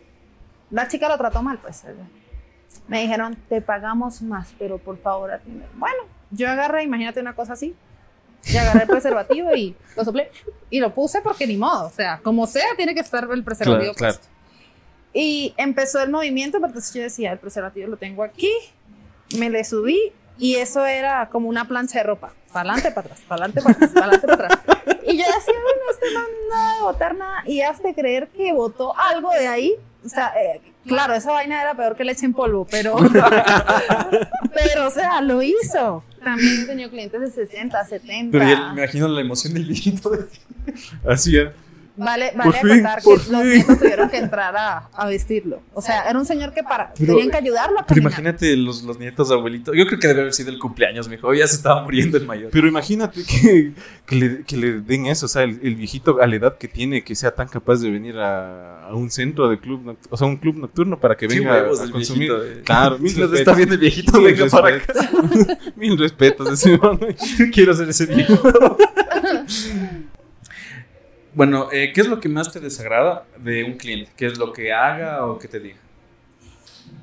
S4: La chica lo trató mal, pues. Me dijeron, te pagamos más, pero por favor atiende. Bueno, yo agarré, imagínate una cosa así. Y agarré el preservativo y lo soplé y lo puse porque ni modo. O sea, como sea, tiene que estar el preservativo
S1: Claro, claro.
S4: Y empezó el movimiento, pero entonces yo decía, el preservativo lo tengo aquí, me le subí y eso era como una plancha de ropa. Para adelante, para atrás, para adelante, para atrás, para adelante, para atrás. Y yo decía, bueno, este man no debe botar nada. Y hazte creer que botó algo de ahí. O sea, eh, claro, esa vaina era peor que leche en polvo, pero. pero, o sea, lo hizo. También he tenido clientes de 60, 70.
S2: Pero ya me imagino la emoción del viejito.
S1: Así es.
S4: Vale, vale
S2: Por fin,
S4: que los nietos tuvieron que entrar a, a vestirlo. O sea, era un señor que para,
S2: Pero-
S4: tenían que ayudarlo a
S2: Pero imagínate los, los nietos de abuelito. Yo creo que debe haber sido el cumpleaños, mijo. Ya se estaba muriendo el mayor.
S1: Pero imagínate que, que, le, que le den eso, o sea, el, el viejito a la edad que tiene, que sea tan capaz de venir a, a un centro de club, o sea, un club nocturno para que venga
S2: huevos
S1: a consumir.
S2: viejito, eh.
S1: Claro, mil
S2: está viendo el viejito,
S1: Mil
S2: venga para acá.
S1: Mil respetos, ese.
S2: Quiero ser ese viejito. bueno, eh, ¿qué es lo que más te desagrada de un cliente? ¿Qué es lo que haga o que te diga?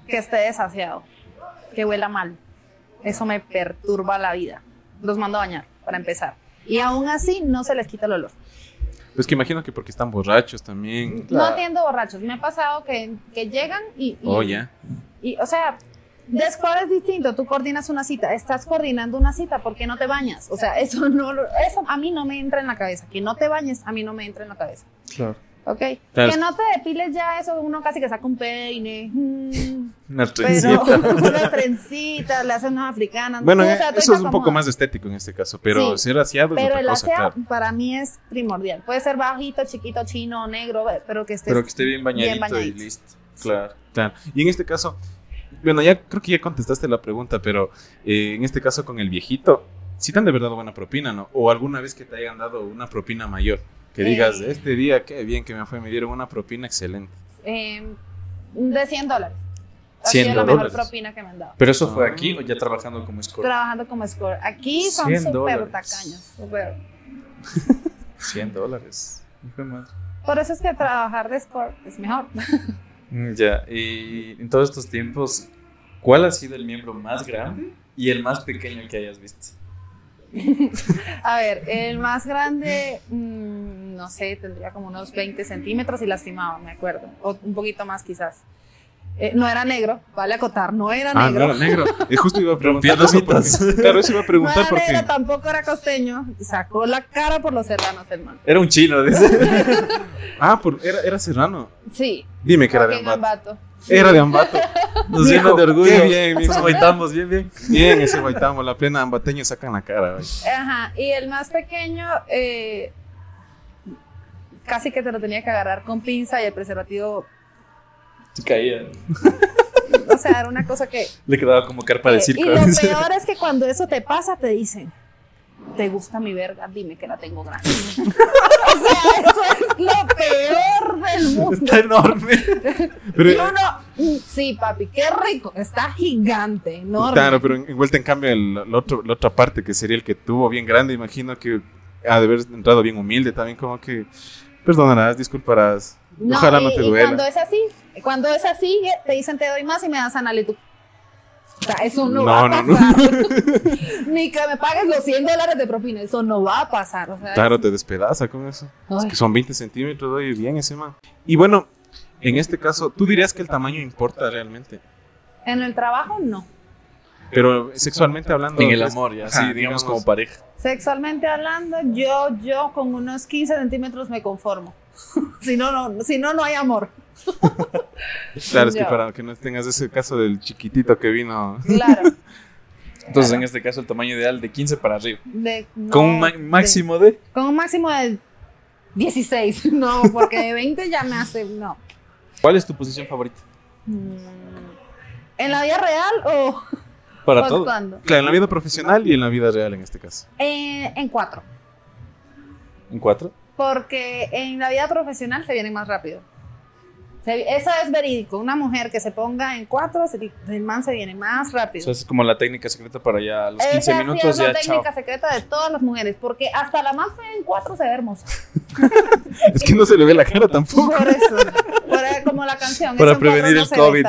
S4: Que esté desasiado, que huela mal. Eso me perturba la vida. Los mando a bañar, para empezar. Y aún así no se les quita el olor.
S1: Pues que imagino que porque están borrachos también.
S4: No atiendo borrachos. Me ha pasado que, que llegan y, y-
S1: Oh, ya.
S4: y, o sea, Descore es distinto. Tú coordinas una cita. Estás coordinando una cita. ¿Por qué no te bañas? O sea, eso no, lo- eso a mí no me entra en la cabeza. Que no te bañes, a mí no me entra en la cabeza.
S2: Claro.
S4: ¿Ok?
S1: Claro.
S4: Que no te depiles ya eso, uno casi que saca un peine. mm,
S2: Una
S4: pero
S2: trencita.
S4: unas trencitas, le hacen unas africanas.
S1: Bueno, eh, eso es un poco más estético en este caso, pero
S4: Sí.
S1: ser aseado es
S4: Pero
S1: otra
S4: el
S1: cosa,
S4: aseo
S1: claro.
S4: para mí es primordial. Puede ser bajito, chiquito, chino, negro, pero que estés
S2: Pero que esté bien bañadito,
S4: bañadito.
S2: y listo. Claro.
S1: Claro. Y en este caso, bueno, ya creo que ya contestaste la pregunta, pero eh, en este caso con el viejito, si te han de verdad buena propina, ¿no? O alguna vez que te hayan dado una propina mayor, que
S4: Eh.
S1: digas, este día, qué bien que me fue, me dieron una propina excelente.
S4: eh, de 100 dólares. Ha
S2: 100
S4: sido la mejor
S1: dólares.
S4: propina que me han dado.
S2: ¿Pero eso fue
S1: Ah.
S2: aquí o ya trabajando como escort?
S4: Trabajando como score. Aquí son
S2: 100
S4: súper
S2: dólares.
S4: tacaños. súper.
S2: 100 dólares.
S4: Por eso es que trabajar de score es mejor.
S2: Mm, Ya, y en todos estos tiempos, ¿cuál ha sido el miembro más grande y el más pequeño que hayas visto?
S4: A ver, el más grande, mm, no sé, tendría como unos 20 centímetros y lastimaba, me acuerdo. O un poquito más quizás. Eh, no era negro, vale acotar, no era
S1: Ah,
S4: negro.
S1: no era negro. Y justo iba a preguntar. Claro, eso iba a
S4: No
S1: preguntar
S4: era
S1: porque...
S4: negro, tampoco era costeño. Sacó la cara por los serranos, hermano.
S2: Era un chino, dice.
S1: Ah, por- era, era serrano.
S4: Sí.
S1: Dime que era de Ambato.
S4: Ambato.
S1: Era de Ambato.
S2: Nos llenan de orgullo.
S1: qué bien, mijo.
S2: Nos baitamos, bien, bien.
S1: Bien, ese baitamo, la plena ambateño sacan la cara. güey.
S4: Ajá, y el más pequeño, eh, casi que te lo tenía que agarrar con pinza y el preservativo,
S2: Se caía.
S4: o sea, era una cosa que...
S2: Le quedaba como carpa de
S4: Eh,
S2: circo.
S4: y lo peor es que cuando eso te pasa, te dicen, ¿te gusta mi verga? Dime que la tengo grande. o sea, eso es lo peor del mundo.
S2: Está enorme.
S1: Pero,
S4: y uno, "Mm, sí, papi, qué rico, está gigante, enorme.
S1: Claro, pero en, en vuelta en cambio el- la, otro- la otra parte que sería el que tuvo bien grande, imagino que ha de haber entrado bien humilde también, como que perdonarás, disculparás,
S4: No,
S1: ojalá
S4: y,
S1: no te
S4: y
S1: duela.
S4: cuando es así, cuando es así, te dicen te doy más y me das anal y tú. O sea, eso no,
S1: No,
S4: va a
S1: no, no.
S4: pasar. Ni que me pagues los 100 dólares de propina, eso no va a pasar. O sea,
S1: Claro,
S4: es-
S1: te despedaza con eso. Es que son 20 centímetros, doy bien ese man. Y bueno, en este caso, ¿tú dirías que el tamaño importa realmente?
S4: En el trabajo, no.
S1: Pero sexualmente hablando...
S2: En el
S1: pues,
S2: amor, ya,
S1: ajá,
S2: sí, digamos como pareja.
S4: Sexualmente hablando, yo, yo con unos 15 centímetros me conformo. si, no, no, si no, no hay amor.
S1: Claro, es que para que no tengas ese caso del chiquitito que vino...
S4: Claro.
S2: Entonces,
S4: Claro.
S2: en este caso, el tamaño ideal de 15 para arriba.
S4: De- no,
S2: Con un
S4: de-
S2: máximo de.
S4: con un máximo de 16. No, porque de 20 ya me hace. No.
S2: ¿Cuál es tu posición favorita?
S4: Mm, ¿En la vida real o,
S2: Para
S4: o
S2: todo.
S4: actuando?
S1: Claro, en la vida profesional y en la vida real en este caso.
S4: Eh, en cuatro.
S2: ¿En cuatro?
S4: Porque en la vida profesional se viene más rápido. Se- eso es verídico. Una mujer que se ponga en cuatro, se- el man se viene más rápido.
S2: sea, es como la técnica secreta para ya a los 15
S4: Esa sí
S2: minutos
S4: es la
S2: ya chao.
S4: técnica secreta de todas las mujeres, porque hasta la más fea en cuatro se ve hermosa.
S1: Es que no se le ve la cara tampoco.
S4: Por eso, por- como la canción.
S2: Para prevenir
S4: no
S2: el
S4: ve
S2: COVID.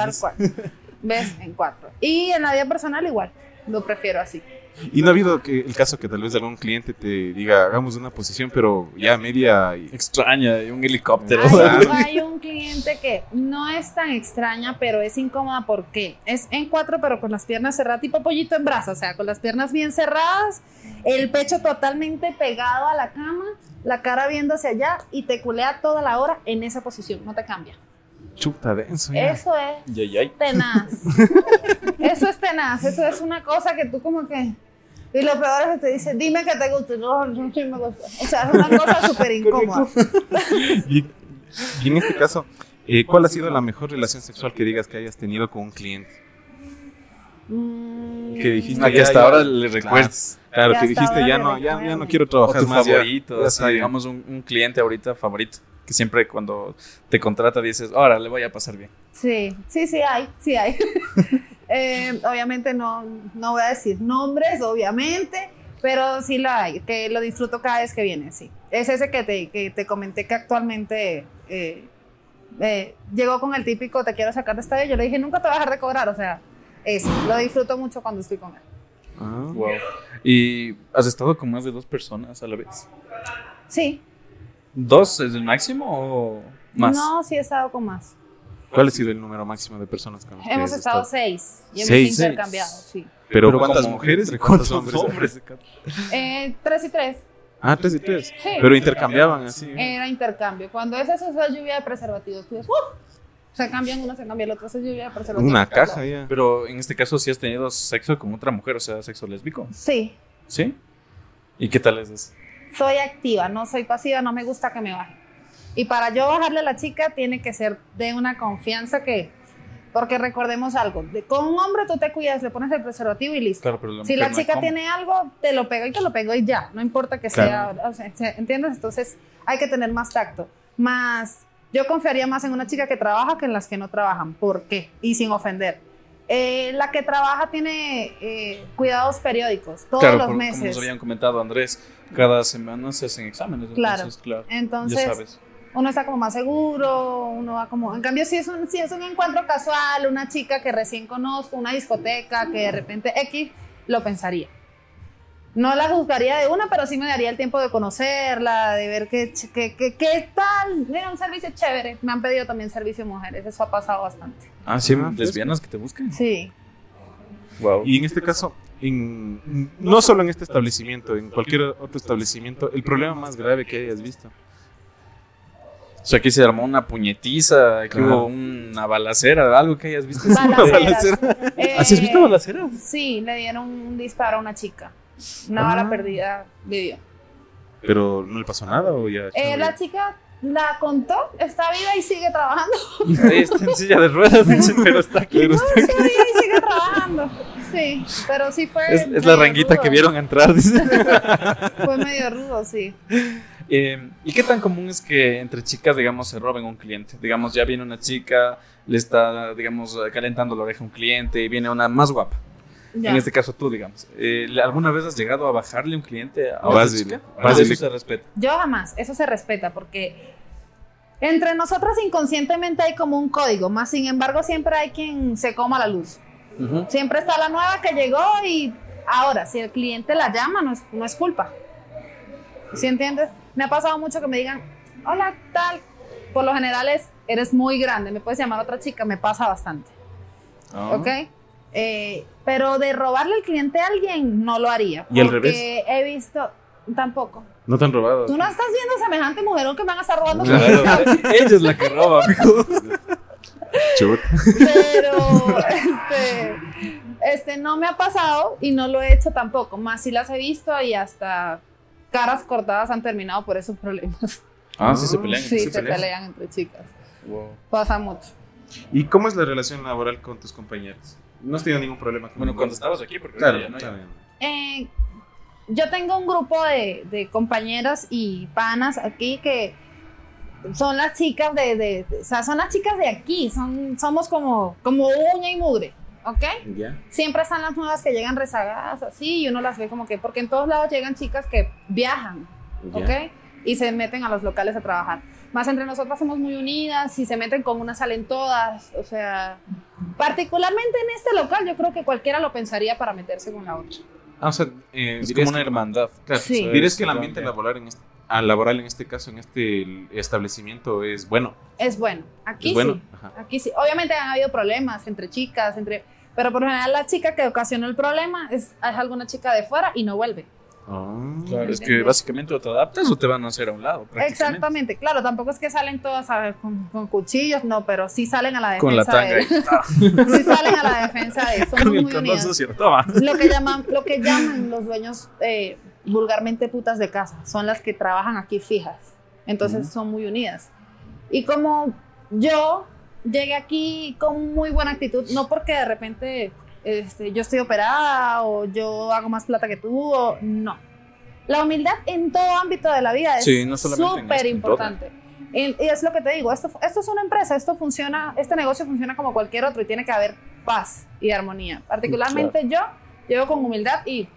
S4: ¿Ves? En cuatro. Y en la vida personal igual, lo prefiero así.
S1: Y no ha habido que, el caso que tal vez algún cliente te diga, hagamos una posición, pero ya media... y-
S2: Extraña, y un helicóptero.
S4: Hay, hay un cliente que no es tan extraña, pero es incómoda porque es en cuatro, pero con las piernas cerradas, tipo pollito en brazo, o sea, con las piernas bien cerradas, el pecho totalmente pegado a la cama, la cara viendo hacia allá y te culea toda la hora en esa posición, no te cambia.
S1: Chuta denso. ya.
S4: Eso es
S2: Yay, yay.
S4: tenaz. Eso es tenaz, eso es una cosa que tú como que... Y lo peor es que te dice, dime que te gusta. No, no, sí me gusta. O sea, es una cosa súper incómoda.
S1: Y, y en este caso, eh, ¿cuál ha sido la mejor relación sexual que digas que hayas tenido con un cliente?
S4: Mm,
S1: Que dijiste
S2: Ah, que hasta
S1: ya-
S2: ahora le recuerdas.
S1: Claro,
S4: Ya
S1: que dijiste ya no, ya, ya no quiero
S2: O
S1: trabajar
S2: tu
S1: más. ya-
S2: favorito,
S1: ya
S2: así, digamos un, un cliente ahorita favorito. Que siempre cuando te contrata dices, ahora le voy a pasar bien.
S4: Sí, sí, sí hay, sí hay. Eh, obviamente no, no voy a decir nombres, obviamente, pero sí lo hay, que lo disfruto cada vez que viene, sí. Es ese que te, que te comenté que actualmente eh, eh, llegó con el típico te quiero sacar de esta vez. Yo le dije, nunca te voy a dejar de cobrar, o sea, eso, lo disfruto mucho cuando estoy con él.
S1: Ah.
S2: Wow. ¿Y has estado con más de dos personas a la vez?
S4: Sí,
S2: ¿Dos es el máximo o más?
S4: no, sí he estado con más.
S1: ¿Cuál ha sido el número máximo de personas con las
S4: Hemos estado
S1: estado?
S4: seis y hemos
S1: Seis.
S4: intercambiado, sí.
S1: Pero, ¿cuántas mujeres y cuántos hombres?
S4: Eh, tres y tres.
S1: Ah, tres y tres.
S4: Sí.
S1: Pero intercambiaban así.
S4: Era intercambio. Cuando es eso, es la lluvia de preservativos. Tú dices, ¡uh! Se cambian uno, se cambia el otro, es lluvia de preservativos.
S1: Una caja ya.
S2: Pero en este caso sí has tenido sexo con otra mujer, o sea, sexo lésbico.
S4: Sí,
S2: ¿Sí? ¿Y qué tal es eso?
S4: Soy activa, no soy pasiva, no me gusta que me baje. Y para yo bajarle a la chica tiene que ser de una confianza que, porque recordemos algo, de- con un hombre tú te cuidas, le pones el preservativo y listo.
S2: Claro, pero la
S4: si la chica tiene algo, te lo pego y te lo pego y ya, no importa que
S1: Claro.
S4: sea, o sea, se- ¿entiendes? Entonces hay que tener más tacto. Más, yo confiaría más en una chica que trabaja que en las que no trabajan. ¿Por qué? Y sin ofender. Eh, la que trabaja tiene eh, cuidados periódicos todos
S2: Claro,
S4: los
S2: por- como
S4: meses.
S2: nos habían comentado Andrés, cada semana se hacen exámenes.
S4: Claro.
S2: Entonces, claro.
S4: Entonces,
S2: ya sabes.
S4: uno está como más seguro, uno va como... En cambio, si es, un, si es un encuentro casual, una chica que recién conozco, una discoteca, que de repente X, lo pensaría. No la juzgaría de una, pero sí me daría el tiempo de conocerla, de ver qué, qué, qué, qué tal. Mira, un servicio chévere. Me han pedido también servicio de mujeres, eso ha pasado bastante.
S2: Ah, sí,
S1: Ah, pues.
S2: lesbianas que te busquen.
S4: Sí.
S2: Wow.
S1: Y en este caso, en- no solo en este establecimiento, en cualquier otro establecimiento, el problema más grave que hayas visto.
S2: O sea, aquí se armó una puñetiza, aquí
S1: Claro.
S2: hubo una balacera, algo que hayas visto.
S4: Balaceras. Eh,
S2: ¿Ah, sí has visto balaceras?
S4: Sí, le dieron un disparo a una chica. Una
S1: Ah.
S4: bala perdida vivió.
S1: Pero no le pasó nada o ya.
S4: Eh, la chica la contó, está viva y sigue trabajando.
S2: Ahí está en silla de ruedas, dice, pero está aquí.
S4: Está viva y sigue trabajando. Sí, pero sí fue.
S2: Es, es la ranguita
S4: rudo.
S2: que vieron entrar, dice.
S4: Fue medio rudo, sí.
S2: Eh, ¿Y qué tan común es que entre chicas, digamos, se roben un cliente? Digamos, ya viene una chica, le está, digamos, calentando la oreja a un cliente y viene una más guapa.
S4: Ya.
S2: En este caso tú, digamos. Eh, ¿Alguna vez has llegado a bajarle un cliente a otra chica?
S1: vas
S2: ¿O
S1: y-
S2: eso se respeta?
S4: Yo jamás, eso se respeta porque entre nosotras inconscientemente hay como un código, más sin embargo siempre hay quien se coma la luz. Siempre está la nueva que llegó y ahora, si el cliente la llama, no es, no es culpa. ¿Sí entiendes? Me ha pasado mucho que me digan, hola, tal. Por lo general es, eres muy grande, me puedes llamar a otra chica, me pasa bastante.
S2: Ah.
S4: ¿Ok? Eh, pero de robarle el cliente a alguien, no lo haría.
S1: ¿Y al revés?
S4: he visto, tampoco.
S1: No te han robado.
S4: Tú no estás viendo semejante mujerón que me van a estar robando
S2: Claro, ella es la que roba, amigo.
S1: Chut.
S4: pero este, este no me ha pasado y no lo he hecho tampoco. Más si las he visto y hasta caras cortadas han terminado por esos problemas.
S2: Ah, sí se pelean.
S4: Sí,
S2: sí
S4: se
S2: pelean.
S4: pelean entre chicas.
S2: Wow.
S4: Pasa mucho.
S1: ¿Y cómo es la relación laboral con tus compañeros? No has tenido ningún problema con
S2: Bueno, cuando estabas aquí, porque
S1: Claro,
S2: ya no hay.
S1: está bien.
S4: Eh, yo tengo un grupo de, de compañeras y panas aquí que son las chicas de, de- de- o sea, son las chicas de aquí, son, somos como, como uña y mugre, ¿ok?
S1: Ya.
S4: Siempre están las nuevas que llegan rezagadas así y uno las ve como que, porque en todos lados llegan chicas que viajan,
S1: Ya.
S4: ¿ok? Y se meten a los locales a trabajar. Más entre nosotras somos muy unidas, si se meten con una salen todas, o sea, particularmente en este local yo creo que cualquiera lo pensaría para meterse con la otra.
S1: Ah, o sea, eh,
S2: Es como una hermandad.
S1: claro,
S4: Sí.
S1: dirías que el ambiente laboral en este, ah, laboral en este caso, en este establecimiento es bueno.
S4: Es bueno, aquí
S1: es bueno.
S4: sí.
S1: Ajá.
S4: Aquí sí. Obviamente han habido problemas entre chicas, entre, pero por lo general la chica que ocasionó el problema es, es alguna chica de fuera y no vuelve.
S1: Ah.
S2: Claro, es que básicamente o te adaptas o te van a hacer a un lado.
S4: Exactamente, claro, tampoco es que salen todas a ver, con, con cuchillos, no, pero sí salen a la defensa
S2: Con la tanga
S4: de
S2: y
S4: sí salen a la defensa de somos
S2: con el
S4: muy
S2: sucio. Toma.
S4: Lo que llaman, lo que llaman los dueños eh, vulgarmente putas de casa, son las que trabajan aquí fijas. Entonces son muy unidas. Y como yo llegué aquí con muy buena actitud, no porque de repente este, yo estoy operada o yo hago más plata que tú, o, no. La humildad en todo ámbito de la vida es
S2: Sí, no
S4: súper importante. Y y es lo que te digo, esto, esto es una empresa, esto funciona, este negocio funciona como cualquier otro y tiene que haber paz y armonía. Particularmente yo llevo con humildad y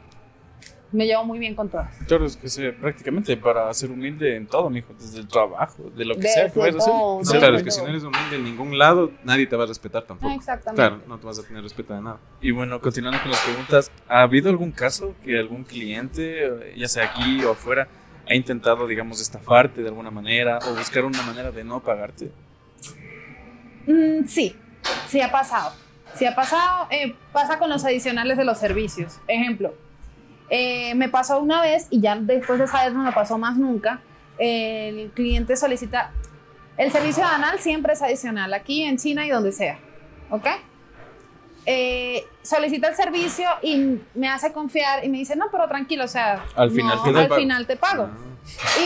S4: me llevo muy bien con todas.
S2: Claro, es que sé, prácticamente para ser humilde en todo, mijo, desde el trabajo, de lo que
S4: Desde
S2: sea que vayas a hacer.
S1: No, claro, es que si no eres humilde en ningún lado, nadie te va a respetar tampoco.
S4: Exactamente.
S1: Claro, no te vas a tener respeto de nada.
S2: Y bueno, continuando con las preguntas, ¿ha habido algún caso que algún cliente, eh, ya sea aquí o afuera, ha intentado, digamos, estafarte de alguna manera o buscar una manera de no pagarte?
S4: Mm, sí, sí ha pasado. Sí ha pasado. eh, pasa con los adicionales de los servicios. Ejemplo, eh, me pasó una vez y ya después de esa vez no me pasó más nunca. El cliente solicita. El servicio de anal siempre es adicional, aquí en China y donde sea. ¿Ok? Eh, solicita el servicio y me hace confiar y me dice, no, pero tranquilo, o sea,
S2: Al final
S4: no,
S2: te doy
S4: al
S2: pago".
S4: final te pago.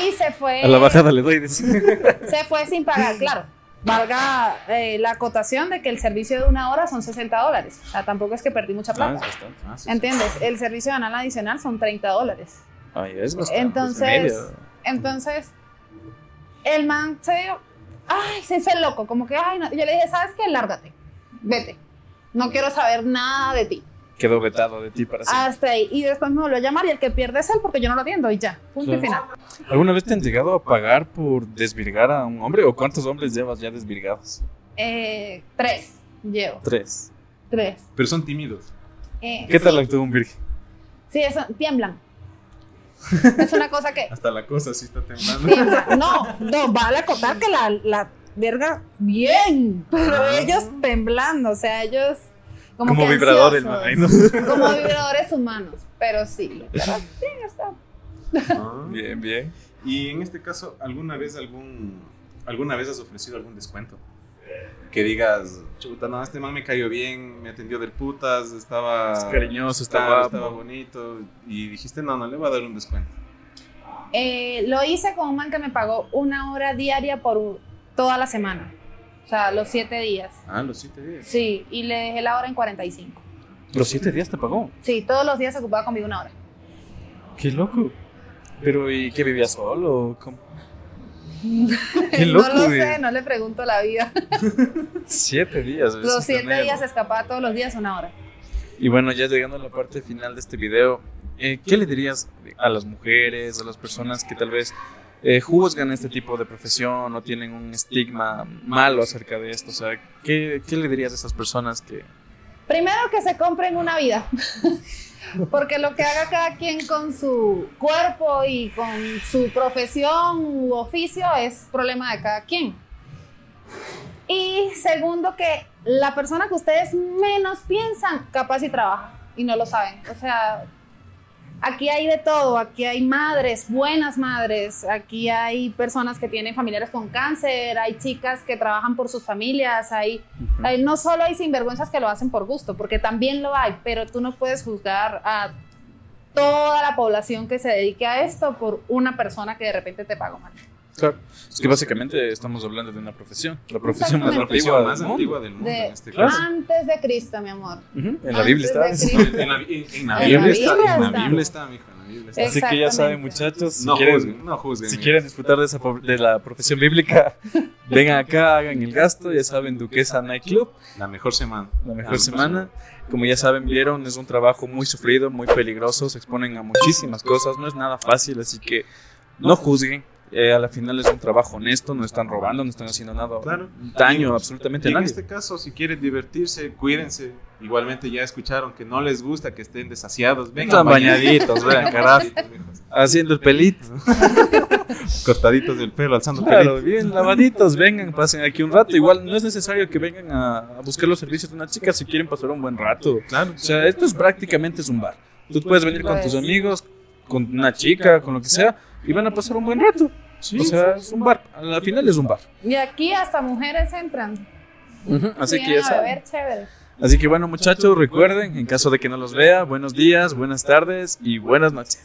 S4: Y se fue.
S2: A la bajada le doy.
S4: se fue sin pagar, claro. Valga eh, la acotación de que el servicio de una hora son 60 dólares. O sea, tampoco es que perdí mucha
S2: Ah, es
S4: plata.
S1: Ah, sí, sí.
S4: ¿Entiendes? El servicio de anal adicional son 30 dólares.
S2: Ay, es bastante.
S4: Entonces, entonces, el man se dio, ay, se hizo el loco, como que, ay, no. Yo le dije, ¿sabes qué? Lárgate, vete. No quiero saber nada de ti.
S2: Quedó vetado de ti para siempre.
S4: Hasta ahí. Y después me volvió a llamar y el que pierde es él porque yo no lo atiendo y ya. Punto y final.
S2: ¿Alguna vez te han llegado a pagar por desvirgar a un hombre o cuántos hombres llevas ya desvirgados?
S4: Eh, tres, llevo.
S2: Tres.
S4: Tres.
S1: Pero son tímidos.
S4: Eh,
S2: ¿Qué tal actuó un virgen?
S4: Sí, eso, tiemblan. Es una cosa que
S1: Hasta la cosa sí está temblando.
S4: tiembla. No, no, vale acotar que la, la verga bien, pero
S1: Ah.
S4: ellos temblando, o sea, ellos como,
S2: Como
S4: que
S2: vibradores,
S4: ansiosos,
S2: ¿no?
S4: Como vibradores humanos, pero sí, pero sí, está.
S1: Ah.
S2: Bien, bien.
S1: Y en este caso, ¿alguna vez algún alguna vez has ofrecido algún descuento? Que digas, chuta, no, este man me cayó bien, me atendió del putas, estaba
S2: Es cariñoso,
S1: estaba, estaba bonito y dijiste, no, no le voy a dar un descuento.
S4: Eh, lo hice con un man que me pagó una hora diaria por toda la semana, o sea, los siete días.
S1: Ah, los siete días.
S4: Sí, y le dejé la hora en 45.
S2: ¿Los siete días te pagó?
S4: Sí, todos los días se ocupaba conmigo una hora.
S2: Qué loco. Pero, ¿y qué vivía solo? cómo? Qué loco,
S4: no lo
S2: güey.
S4: sé, no le pregunto la vida.
S2: Siete días.
S4: Los siete días escapaba todos los días una hora.
S2: Y bueno, ya llegando a la parte final de este video, eh, ¿qué le dirías a las mujeres, a las personas que tal vez eh, juzgan este tipo de profesión o tienen un estigma malo acerca de esto? O sea, ¿qué, le dirías a esas personas que...
S4: Primero que se compren una vida. Porque lo que haga cada quien con su cuerpo y con su profesión u oficio es problema de cada quien. Y segundo que la persona que ustedes menos piensan, capaz y trabaja y no lo saben. O sea, aquí hay de todo, aquí hay madres, buenas madres, aquí hay personas que tienen familiares con cáncer, hay chicas que trabajan por sus familias, hay Ay, no solo hay sinvergüenzas que lo hacen por gusto, porque también lo hay, pero tú no puedes juzgar a toda la población que se dedique a esto por una persona que de repente te pagó mal.
S2: Claro. Es que básicamente estamos hablando de una profesión. La profesión más.
S1: La
S2: antigua
S1: más
S2: del mundo.
S1: antigua del mundo
S4: De
S1: en este caso.
S4: antes de Cristo, mi amor.
S2: Ujú, En la Biblia está.
S1: En la, en- la Biblia
S2: la
S1: está, en la. Biblia está, mijo, la.
S2: Así que ya saben, muchachos, si
S1: No
S2: quieren,
S1: juzguen, no juzguen.
S2: si
S1: mijo.
S2: quieren disfrutar de, esa, de la profesión bíblica, vengan acá, hagan el gasto. Ya saben, Duquesa Nightclub.
S1: La mejor semana.
S2: la mejor semana. Como ya saben, vieron, es un trabajo muy sufrido, muy peligroso, se exponen a muchísimas cosas, no es nada fácil, así que no juzguen. Eh, a la final es un trabajo honesto, no están robando, no están haciendo nada
S1: Claro.
S2: daño absolutamente
S1: Y
S2: a
S1: en
S2: nadie.
S1: este caso, si quieren divertirse, cuídense. Igualmente ya escucharon que no les gusta que estén desasiados. Vengan
S2: Están bañaditos, vean, carajo, haciendo el pelito.
S1: Cortaditos del pelo, alzando
S2: Claro,
S1: pelito.
S2: bien lavaditos, vengan, pasen aquí un rato. Igual no es necesario que vengan a, a buscar los servicios de una chica si quieren pasar un buen rato.
S1: Claro.
S2: O sea, esto es prácticamente es un bar. Tú puedes venir con tus amigos, con una chica, con lo que sea, y van a pasar un buen rato. o sea, es un bar. Al final es un bar.
S4: Y aquí hasta mujeres entran.
S2: Así que ya saben.
S4: chévere.
S2: Así que bueno, muchachos, recuerden, en caso de que no los vea, buenos días, buenas tardes y buenas noches.